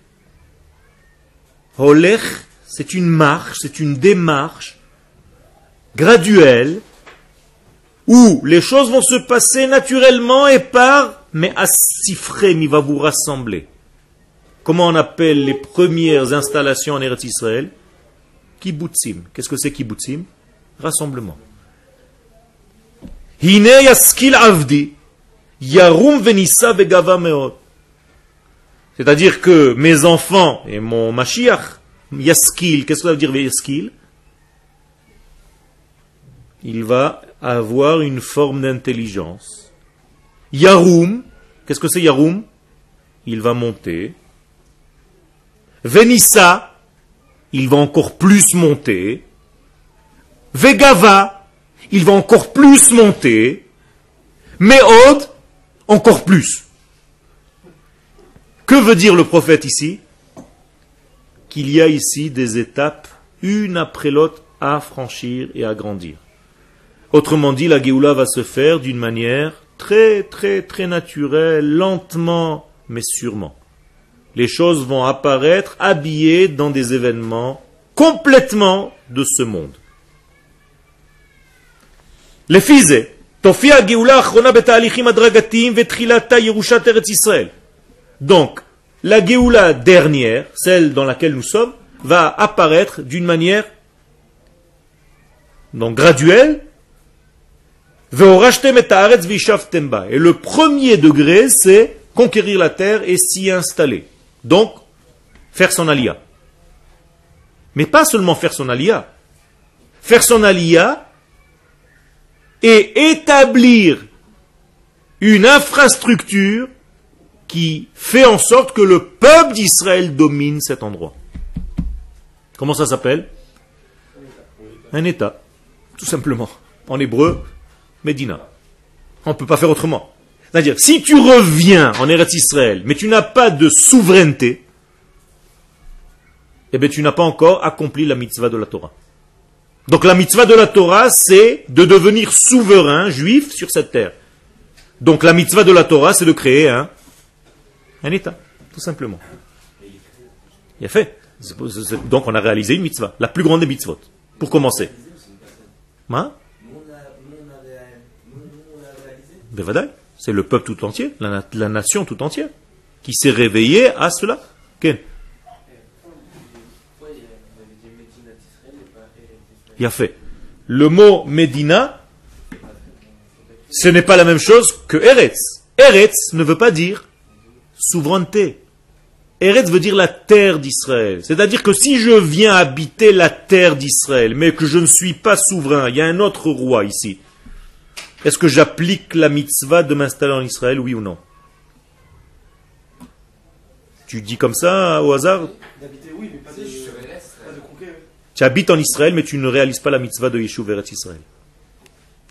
Speaker 1: Holech, c'est une marche, c'est une démarche graduelle où les choses vont se passer naturellement et par, mais Asifrem, il va vous rassembler. Comment on appelle les premières installations en Eretz Israël? Kibbutzim. Qu'est-ce que c'est kibbutzim? Rassemblement. Avdi, yarum venissa begava meot. C'est-à-dire que mes enfants et mon Mashiach, yaskil, qu'est-ce que ça veut dire yaskil? Il va avoir une forme d'intelligence. Yarum, qu'est-ce que c'est Yarum? Il va monter. Venissa, il va encore plus monter. Vegava, il va encore plus monter. Meod, encore plus. Que veut dire le prophète ici? Qu'il y a ici des étapes, une après l'autre, à franchir et à grandir. Autrement dit, la Géoula va se faire d'une manière très, très, très naturelle, lentement, mais sûrement les choses vont apparaître habillées dans des événements complètement de ce monde. Les Donc, la Géoula dernière, celle dans laquelle nous sommes, va apparaître d'une manière donc graduelle. Et le premier degré, c'est conquérir la terre et s'y installer. Donc, faire son alia. Mais pas seulement faire son alia. Faire son alia et établir une infrastructure qui fait en sorte que le peuple d'Israël domine cet endroit. Comment ça s'appelle? Un État, tout simplement. En hébreu, Medina. On ne peut pas faire autrement. C'est-à-dire, si tu reviens en Eretz Israël, mais tu n'as pas de souveraineté, eh bien, tu n'as pas encore accompli la mitzvah de la Torah. Donc la mitzvah de la Torah, c'est de devenir souverain juif sur cette terre. Donc la mitzvah de la Torah, c'est de créer un, un État, tout simplement. Il a fait. Donc on a réalisé une mitzvah, la plus grande des mitzvot, pour commencer. Hein c'est le peuple tout entier, la, nation tout entière, qui s'est réveillée à cela. Il a fait. Le mot Medina, ce n'est pas la même chose que Eretz. Eretz ne veut pas dire souveraineté. Eretz veut dire la terre d'Israël. C'est-à-dire que si je viens habiter la terre d'Israël, mais que je ne suis pas souverain, il y a un autre roi ici, est-ce que j'applique la mitzvah de m'installer en Israël, oui ou non? Tu dis comme ça au hasard? Tu habites en Israël, mais tu ne réalises pas la mitzvah de Yeshuv Eretz Israël.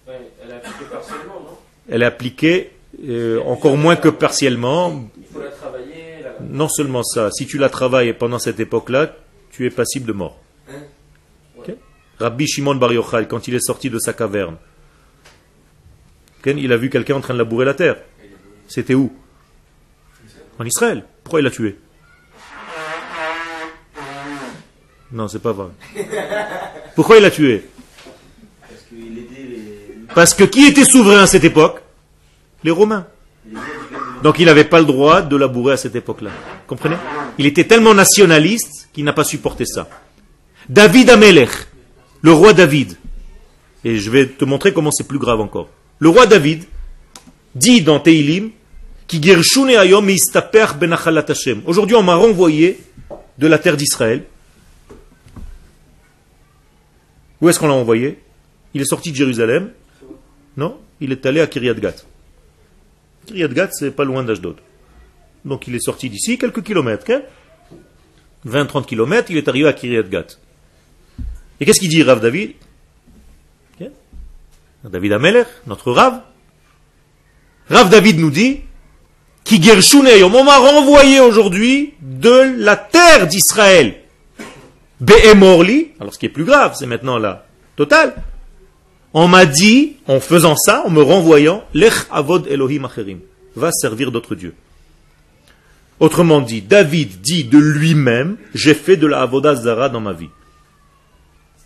Speaker 2: elle est appliquée partiellement, non?
Speaker 1: Elle est appliquée euh, encore moins que partiellement.
Speaker 2: Il faut la travailler.
Speaker 1: Non seulement ça, si tu la travailles pendant cette époque-là, tu es passible de mort. Hein? Rabbi Shimon Bar Yochai, quand il est sorti de sa caverne, il a vu quelqu'un en train de labourer la terre. C'était où? En Israël. Pourquoi il l'a tué? Non, c'est pas vrai. Pourquoi il l'a tué? Parce que qui était souverain à cette époque? Les Romains. Donc il n'avait pas le droit de labourer à cette époque-là. Comprenez? Il était tellement nationaliste qu'il n'a pas supporté ça. David Amelech, le roi David. Et je vais te montrer comment c'est plus grave encore. Le roi David dit dans Teilim ben Aujourd'hui, on m'a renvoyé de la terre d'Israël. Où est-ce qu'on l'a envoyé? Il est sorti de Jérusalem. Non Il est allé à Kiryat Gat. Kiryat Gat, c'est pas loin d'Ashdod. Donc il est sorti d'ici quelques kilomètres. 20-30 kilomètres, il est arrivé à Kiryat Gat. Et qu'est-ce qu'il dit, Rav David? David Ameler, notre Rav. Rav David nous dit Qui on m'a renvoyé aujourd'hui de la terre d'Israël. Be'emorli, alors ce qui est plus grave, c'est maintenant la totale. On m'a dit, en faisant ça, en me renvoyant, Lech avod Elohim acherim, va servir d'autres dieux. Autrement dit, David dit de lui-même, j'ai fait de la avodazara dans ma vie.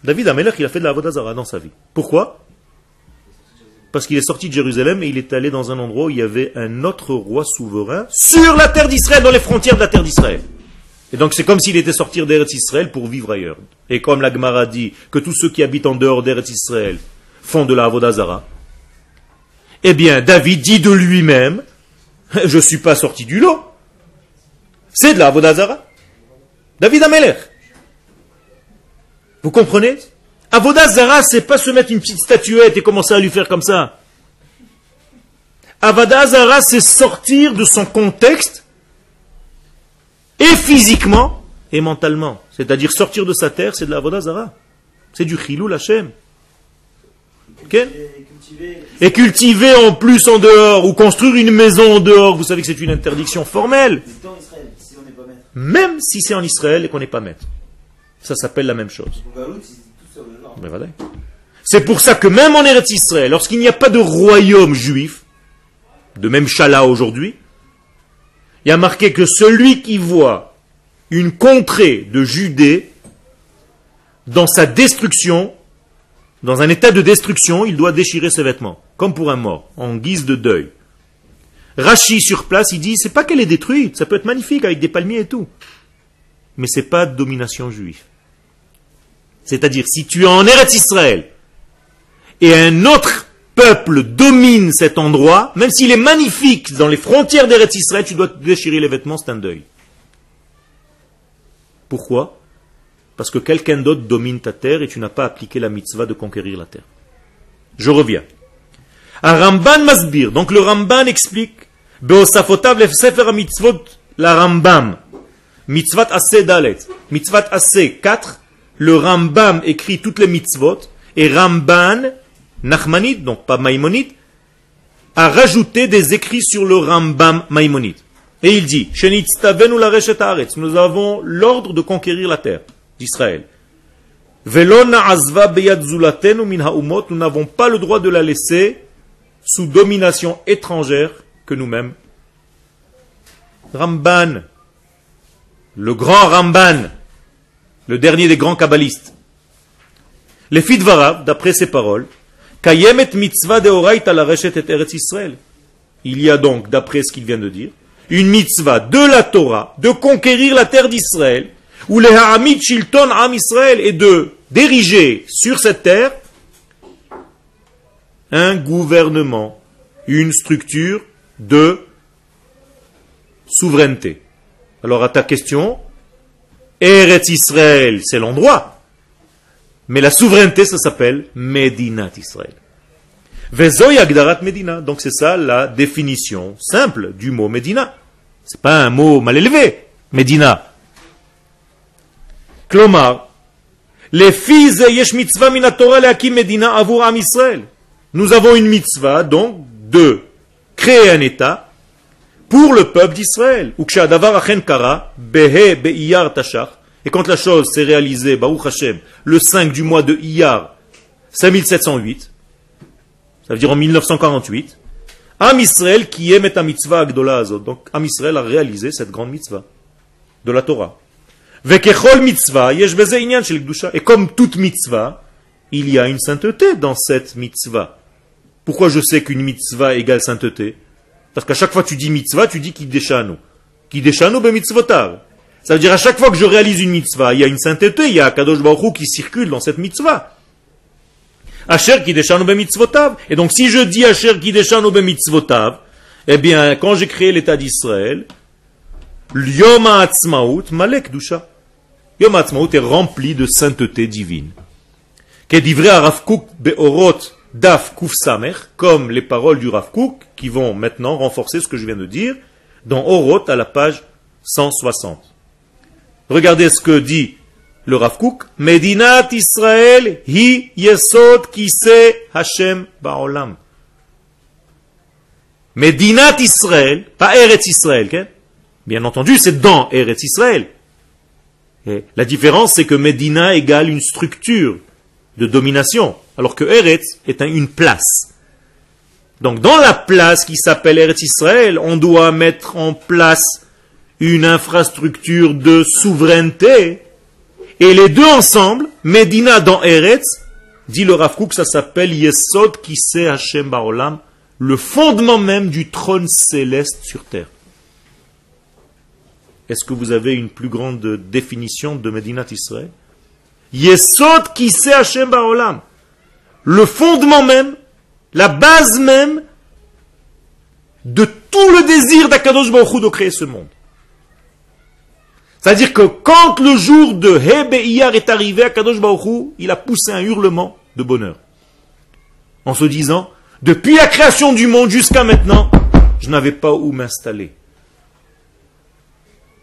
Speaker 1: David Ameler, il a fait de la avodazara dans sa vie. Pourquoi? Parce qu'il est sorti de Jérusalem et il est allé dans un endroit où il y avait un autre roi souverain sur la terre d'Israël, dans les frontières de la terre d'Israël. Et donc c'est comme s'il était sorti d'Eretz Israël pour vivre ailleurs. Et comme la Gemara dit que tous ceux qui habitent en dehors d'Eretz Israël font de la Avodazara, eh bien David dit de lui-même, je ne suis pas sorti du lot. C'est de la Avodazara. David Ameler. Vous comprenez? Avodazara, c'est pas se mettre une petite statuette et commencer à lui faire comme ça. Avodazara, c'est sortir de son contexte, et physiquement, et mentalement. C'est-à-dire sortir de sa terre, c'est de l'Avodazara. C'est du chilou Lachem. Et cultiver en plus en dehors, ou construire une maison en dehors, vous savez que c'est une interdiction formelle. Même si c'est en Israël et qu'on n'est pas maître. Ça s'appelle la même chose. C'est pour ça que même en Eretz Israël, lorsqu'il n'y a pas de royaume juif, de même Chala aujourd'hui, il y a marqué que celui qui voit une contrée de Judée dans sa destruction, dans un état de destruction, il doit déchirer ses vêtements, comme pour un mort, en guise de deuil. Rachi sur place, il dit, c'est pas qu'elle est détruite, ça peut être magnifique avec des palmiers et tout. Mais c'est pas domination juive. C'est-à-dire, si tu es en Eretz Israël et un autre peuple domine cet endroit, même s'il est magnifique dans les frontières d'Eretz Israël, tu dois déchirer les vêtements, c'est un deuil. Pourquoi? Parce que quelqu'un d'autre domine ta terre et tu n'as pas appliqué la mitzvah de conquérir la terre. Je reviens. Un Ramban Masbir, donc le Ramban explique, Sefer Mitzvot, la Rambam, Mitzvat Ase Dalet, Mitzvat Ase 4, le Rambam écrit toutes les mitzvot, et Ramban, Nachmanide, donc pas Maïmonide, a rajouté des écrits sur le Rambam Maïmonide. Et il dit, nous avons l'ordre de conquérir la terre d'Israël. Nous n'avons pas le droit de la laisser sous domination étrangère que nous-mêmes. Ramban, le grand Ramban, le dernier des grands kabbalistes. Les Fidvarav, d'après ses paroles, Kayemet mitzvah la Israël. Il y a donc, d'après ce qu'il vient de dire, une mitzvah de la Torah de conquérir la terre d'Israël, ou les Ha'amid Shilton Am Israël, et de diriger sur cette terre un gouvernement, une structure de souveraineté. Alors à ta question, Eretz Israël, c'est l'endroit, mais la souveraineté, ça s'appelle Medinat Israël. Vezoy Agdarat Medina. Donc c'est ça la définition simple du mot Medina. C'est pas un mot mal élevé, Medina. Klomar, les fils yesh mitzvah minatora leakim Medina avur am Israël. Nous avons une mitzvah, donc, de créer un État pour le peuple d'Israël. Et quand la chose s'est réalisée, Baruch Hashem, le 5 du mois de Iyar, 5708, ça veut dire en 1948, Am Israël qui aime ta mitzvah azot. Donc Am Israël a réalisé cette grande mitzvah de la Torah. Vekechol mitzvah, yesh Et comme toute mitzvah, il y a une sainteté dans cette mitzvah. Pourquoi je sais qu'une mitzvah égale sainteté? Parce qu'à chaque fois que tu dis mitzvah, tu dis kideshanu. Kideshanu be mitzvotav. Ça veut dire à chaque fois que je réalise une mitzvah, il y a une sainteté, il y a Kadosh Baruch qui circule dans cette mitzvah. Asher kideshanu be mitzvotav. Et donc si je dis Asher kideshanu be mitzvotav, eh bien quand j'ai créé l'État d'Israël, Yom Ha'atzmaut malek dusha. Yom Ha'atzmaut est rempli de sainteté divine. Kedivre Rav Kook be'orot Daf Kuf Samer, comme les paroles du Rav Kook, qui vont maintenant renforcer ce que je viens de dire, dans Orot à la page 160. Regardez ce que dit le Rav Kook. Medinat Israël hi yesod kise Hashem ba'olam. Medinat Israël, pas Eretz Israël, bien entendu, c'est dans Eretz Israël. la différence, c'est que Medina égale une structure de domination alors que Eretz est une place. Donc dans la place qui s'appelle Eretz Israël, on doit mettre en place une infrastructure de souveraineté. Et les deux ensemble, Medina dans Eretz, dit le Rav ça s'appelle Yesod Kiseh Hashem Baolam, le fondement même du trône céleste sur terre. Est-ce que vous avez une plus grande définition de Medina Israël? Yesod Kiseh Hashem Baolam le fondement même, la base même de tout le désir d'Akadosh Baruch de créer ce monde. C'est-à-dire que quand le jour de Iyar est arrivé, Akadosh Baruch il a poussé un hurlement de bonheur. En se disant, depuis la création du monde jusqu'à maintenant, je n'avais pas où m'installer.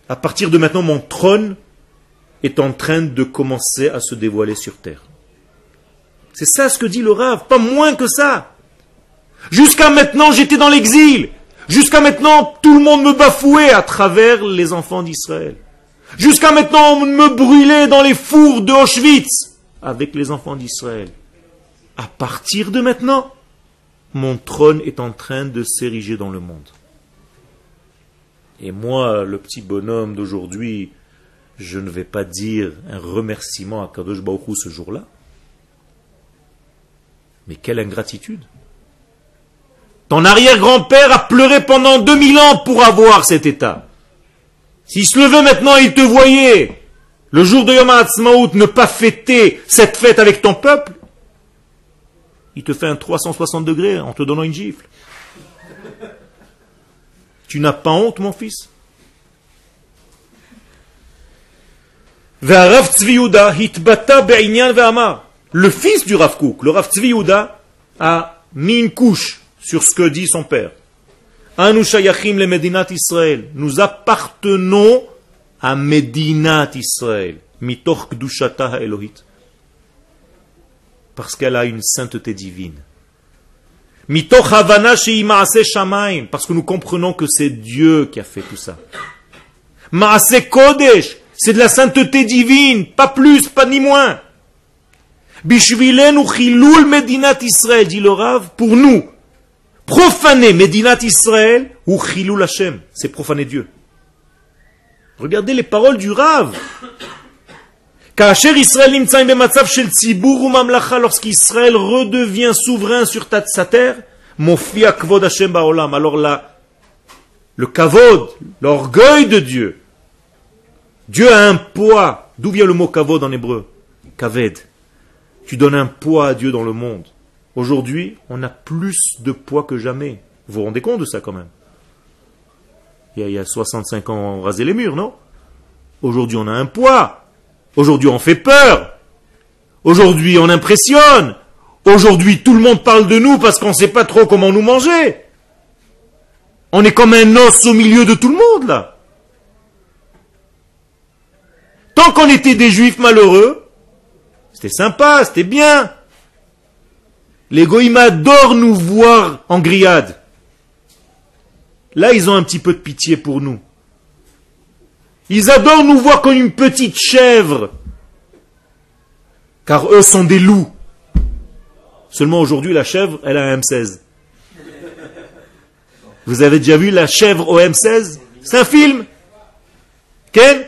Speaker 1: À partir de maintenant, mon trône est en train de commencer à se dévoiler sur terre. C'est ça ce que dit le Rav, pas moins que ça. Jusqu'à maintenant, j'étais dans l'exil. Jusqu'à maintenant, tout le monde me bafouait à travers les enfants d'Israël. Jusqu'à maintenant, on me brûlait dans les fours de Auschwitz avec les enfants d'Israël. À partir de maintenant, mon trône est en train de s'ériger dans le monde. Et moi, le petit bonhomme d'aujourd'hui, je ne vais pas dire un remerciement à Kadosh Baruch ce jour-là. Mais quelle ingratitude Ton arrière-grand-père a pleuré pendant 2000 ans pour avoir cet état. S'il se levait maintenant il te voyait, le jour de Yom HaAtzmaut, ne pas fêter cette fête avec ton peuple, il te fait un 360 degrés en te donnant une gifle. Tu n'as pas honte, mon fils? Le fils du Rav Kook, le Rav Tzvi a mis une couche sur ce que dit son père. Le Medinat Israël. Nous appartenons à Medinat Israël. Mitoch Kdushata Elohit. Parce qu'elle a une sainteté divine. Mitoch Havana Shamaim. Parce que nous comprenons que c'est Dieu qui a fait tout ça. Maase Kodesh. C'est de la sainteté divine. Pas plus, pas ni moins. Bishvilenu chilul medinat Israël, dit le pour nous, profaner Medinat Israël ou chilul Hashem, c'est profaner Dieu. Regardez les paroles du Rav. Lorsqu'Israël redevient souverain sur sa terre, alors là, le kavod, l'orgueil de Dieu, Dieu a un poids. D'où vient le mot kavod en hébreu? Kaved. Tu donnes un poids à Dieu dans le monde. Aujourd'hui, on a plus de poids que jamais. Vous vous rendez compte de ça quand même? Il y, a, 65 ans, on rasait les murs, non? Aujourd'hui, on a un poids. Aujourd'hui, on fait peur. Aujourd'hui, on impressionne. Aujourd'hui, tout le monde parle de nous parce qu'on ne sait pas trop comment nous manger. On est comme un os au milieu de tout le monde, là. Tant qu'on était des juifs malheureux, c'était sympa, c'était bien. Les goïms adorent nous voir en grillade. Là, ils ont un petit peu de pitié pour nous. Ils adorent nous voir comme une petite chèvre. Car eux sont des loups. Seulement aujourd'hui, la chèvre, elle a un M16. Vous avez déjà vu la chèvre au M16 C'est un film. Ken?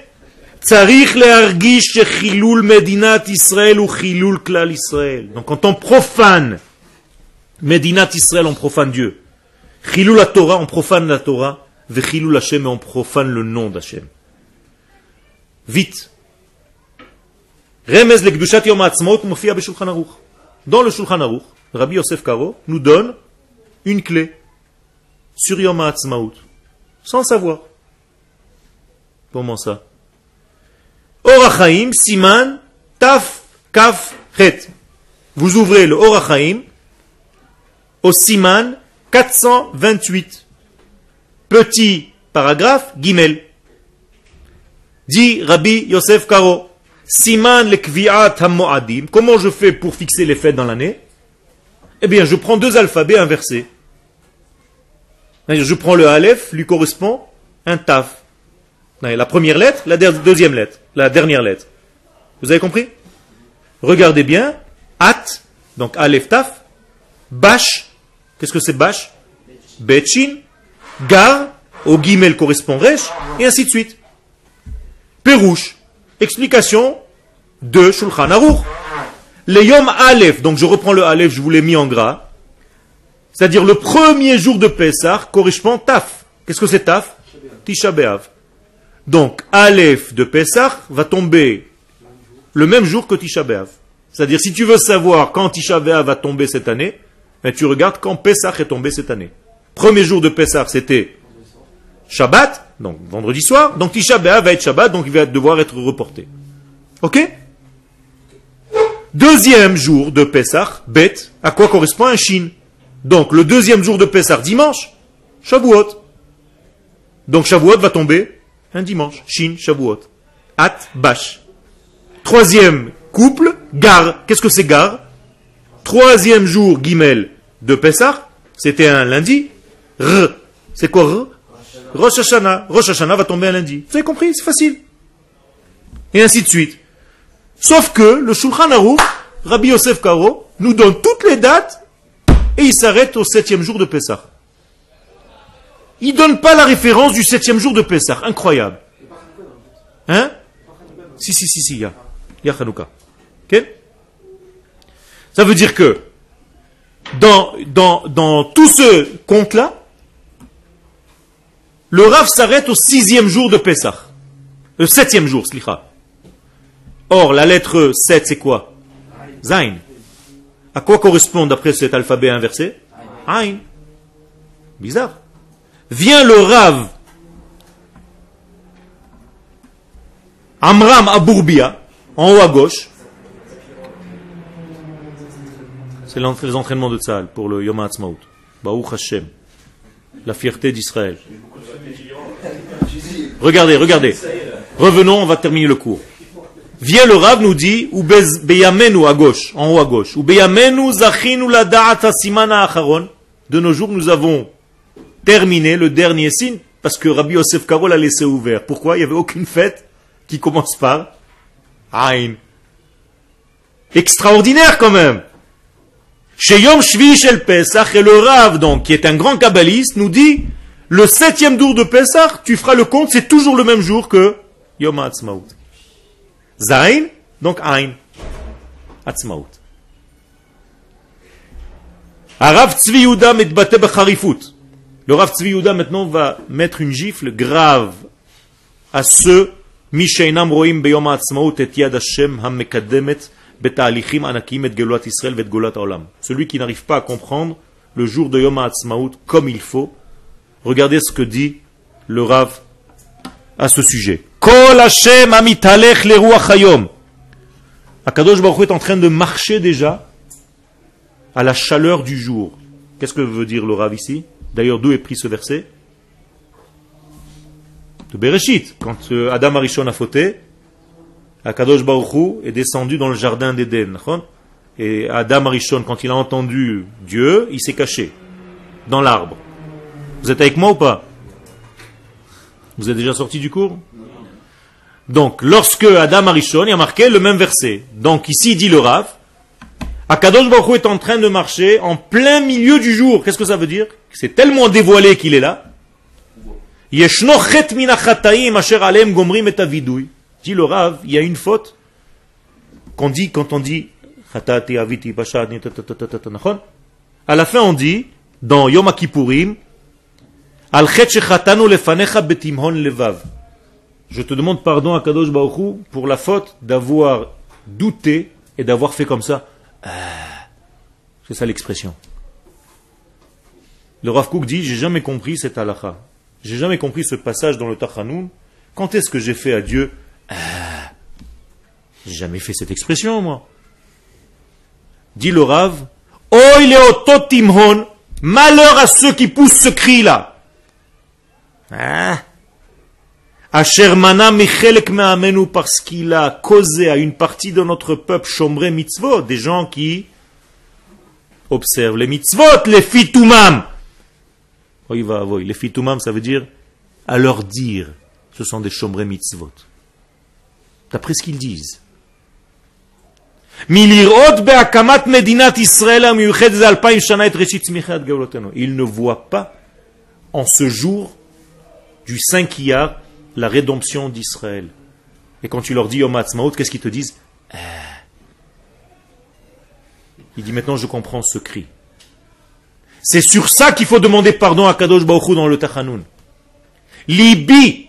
Speaker 1: Donc quand on profane Medinat Israël, on profane Dieu. Chilul la Torah, on profane la Torah. Vechilul Hashem, on profane le nom d'Hashem. Vite. Remez le Gdushat Yom Ha'atzmaut mufia b'Shulchan Aruch. Dans le Shulchan Aruch, Rabbi Yosef Karo nous donne une clé sur Yom Ha'atzmaut. Sans savoir. Comment ça? Orachaim, Siman, Taf, Kaf, Het. Vous ouvrez le Orachaim, au Siman 428. Petit paragraphe, Gimel. Dit Rabbi Yosef Karo. Siman le kvi'at ha-mo'adim. Comment je fais pour fixer les fêtes dans l'année? Eh bien, je prends deux alphabets inversés. Je prends le Aleph, lui correspond un Taf. La première lettre, la deuxième lettre, la dernière lettre. Vous avez compris? Regardez bien. At, donc Aleph Taf. Bash, Qu'est-ce que c'est Bash? Betchin, Gar, au guimel correspond Resh, et ainsi de suite. Perouche, explication de Shulchan Aruch. Le Yom Aleph, donc je reprends le Aleph, je vous l'ai mis en gras. C'est-à-dire le premier jour de Pessah correspond Taf. Qu'est-ce que c'est Taf? Tisha B'Av. Donc Aleph de Pessah va tomber le même jour que Tisha B'Av. C'est-à-dire si tu veux savoir quand Tisha B'Av va tomber cette année, mais tu regardes quand Pessah est tombé cette année. Premier jour de Pessah, c'était Shabbat, donc vendredi soir. Donc Tisha B'Av va être Shabbat, donc il va devoir être reporté. Ok? Deuxième jour de Pessah, Bet, à quoi correspond un Shin? Donc le deuxième jour de Pessah, dimanche, Shavuot. Donc Shavuot va tomber un dimanche. Shin, Shavuot. At, Bash. Troisième couple, Gar. Qu'est-ce que c'est Gar? Troisième jour, Gimel, de Pessah, c'était un lundi. R, c'est quoi R? Rosh Hashanah. Rosh Hashanah va tomber un lundi. Vous avez compris? C'est facile. Et ainsi de suite. Sauf que le Shulchan Aruch, Rabbi Yosef Karo, nous donne toutes les dates et il s'arrête au septième jour de Pessah. Il ne donne pas la référence du septième jour de Pessah. Incroyable. Hein? Si, si, si, si, il y a. Il ça veut dire que dans, tout ce compte-là, le Rav s'arrête au sixième jour de Pessah. Le septième jour, slicha. Or, la lettre 7, c'est quoi? Zain. À quoi correspond d'après cet alphabet inversé Ain. Bizarre. Vient le Rav Amram Abourbia, en haut à gauche, C'est les entraînements de Tzahal pour le Yom HaAtzmaut. Baruch Hashem. La fierté d'Israël. Regardez, regardez. Revenons, on va terminer le cours. Vient le Rav nous dit, ou beyamenu à gauche, en haut à gauche, ou beyamenu zachinu la simana acharon. De nos jours, nous avons terminé le dernier signe, parce que Rabbi Yosef Karo l'a laissé ouvert. Pourquoi? Il n'y avait aucune fête qui commence par Ain. extraordinaire quand même. Chez Yom Shvi Pesach, et le Rav, donc, qui est un grand kabbaliste, nous dit, le septième jour de Pesach, tu feras le compte, c'est toujours le même jour que Yom Ha'atzmaut. Zain, donc Ein. Atzmaut. Rav Tzvi Yehuda metbate b'charifut. Le Rav Tzvi Yehuda maintenant va mettre une gifle grave à ceux mi roim beyom ha'atzmaut et yad Hashem hamekademet Anakim et et Olam. Celui qui n'arrive pas à comprendre le jour de Yom HaAtzmaut comme il faut, regardez ce que dit le Rav à ce sujet. Kol Hashem amitalech le ruach hayom. Akadosh Baruch est en train de marcher déjà à la chaleur du jour. Qu'est-ce que veut dire le Rav ici? D'ailleurs, d'où est pris ce verset? De Bereshit. Quand euh, Adam Arishon a fauté, Akadosh Baruch Hu est descendu dans le jardin d'Éden. Et Adam Arishon, quand il a entendu Dieu, il s'est caché dans l'arbre. Vous êtes avec moi ou pas? Vous êtes déjà sorti du cours? Donc, lorsque Adam Arishon, il a marqué le même verset. Donc ici, dit le Rav, Akadosh Baruch est en train de marcher en plein milieu du jour. Qu'est-ce que ça veut dire? C'est tellement dévoilé qu'il est là. Dit le Rav, il y a une faute qu'on dit quand on dit. À la fin on dit dans Yom Kippourim al levav. Je te demande pardon à Kadosh Baruch pour la faute d'avoir douté et d'avoir fait comme ça. C'est ça l'expression. Le Rav Kook dit, j'ai jamais compris cette halakha. J'ai jamais compris ce passage dans le Tachanoun. Quand est-ce que j'ai fait à Dieu ah, J'ai jamais fait cette expression, moi. Dit le Rav, Oi malheur à ceux qui poussent ce cri-là. Ah. Ashermana michelek me'amenu parce qu'il a causé à une partie de notre peuple chombre mitzvot, des gens qui observent les mitzvot, les fitumam. Oui, va, oui. Les fitumam, ça veut dire à leur dire, ce sont des chombre mitzvot. D'après ce qu'ils disent. Ils ne voient pas en ce jour du Saint a la rédemption d'Israël. Et quand tu leur dis Yom qu'est-ce qu'ils te disent? Ah. Il dit maintenant je comprends ce cri. C'est sur ça qu'il faut demander pardon à Kadosh Baruch dans le Tachanoun. Libi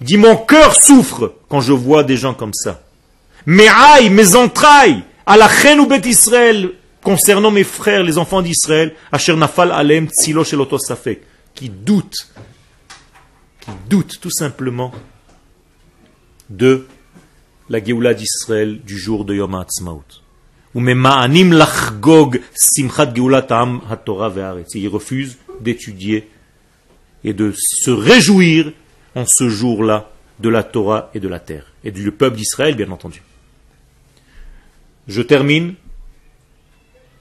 Speaker 1: dit mon cœur souffre quand je vois des gens comme ça. Mes aïe, mes entrailles, à la ou bet Israël, concernant mes frères, les enfants d'Israël, Asher Nafal Alem Tzilo Safek, qui doutent doute tout simplement de la Géoula d'Israël du jour de Yom HaAtzmaut. Il refuse d'étudier et de se réjouir en ce jour-là de la Torah et de la terre. Et du peuple d'Israël, bien entendu. Je termine.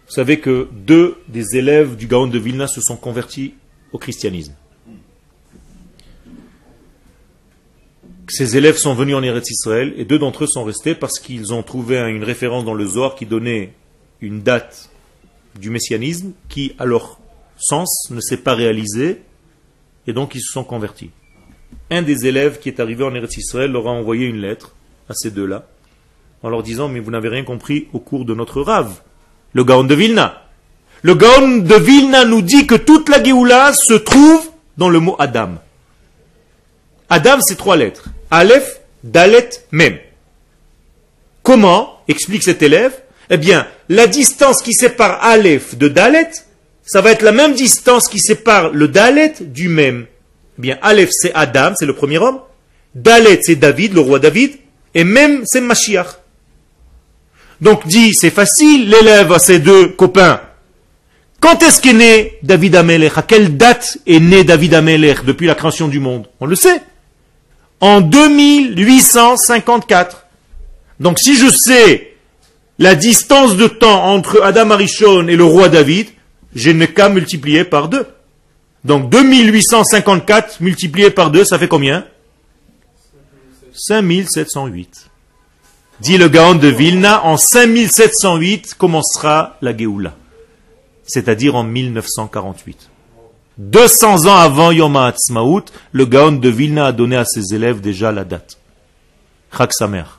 Speaker 1: Vous savez que deux des élèves du Gaon de Vilna se sont convertis au christianisme. Ces élèves sont venus en Eretz Israël et deux d'entre eux sont restés parce qu'ils ont trouvé une référence dans le Zohar qui donnait une date du messianisme qui, à leur sens, ne s'est pas réalisée et donc ils se sont convertis. Un des élèves qui est arrivé en Eretz Israël leur a envoyé une lettre à ces deux-là en leur disant Mais vous n'avez rien compris au cours de notre rave, le Gaon de Vilna. Le Gaon de Vilna nous dit que toute la Géoula se trouve dans le mot Adam. Adam, c'est trois lettres. Aleph, Dalet, Mem. Comment explique cet élève? Eh bien, la distance qui sépare Aleph de Dalet, ça va être la même distance qui sépare le Dalet du Mem. Bien, Aleph, c'est Adam, c'est le premier homme. Dalet, c'est David, le roi David. Et Mem, c'est Mashiach. Donc, dit, c'est facile, l'élève a ses deux copains. Quand est-ce qu'est né David Amelech? À quelle date est né David Amelech depuis la création du monde? On le sait en 2854. Donc si je sais la distance de temps entre Adam Arishon et le roi David, je n'ai qu'à multiplier par deux. Donc 2854 multiplié par deux, ça fait combien? 5708. Dit le Gaon de Vilna, en 5708 commencera la Géoula, c'est-à-dire en 1948. 200 ans avant Yom HaAtzmaut, le Gaon de Vilna a donné à ses élèves déjà la date. Chag Samer.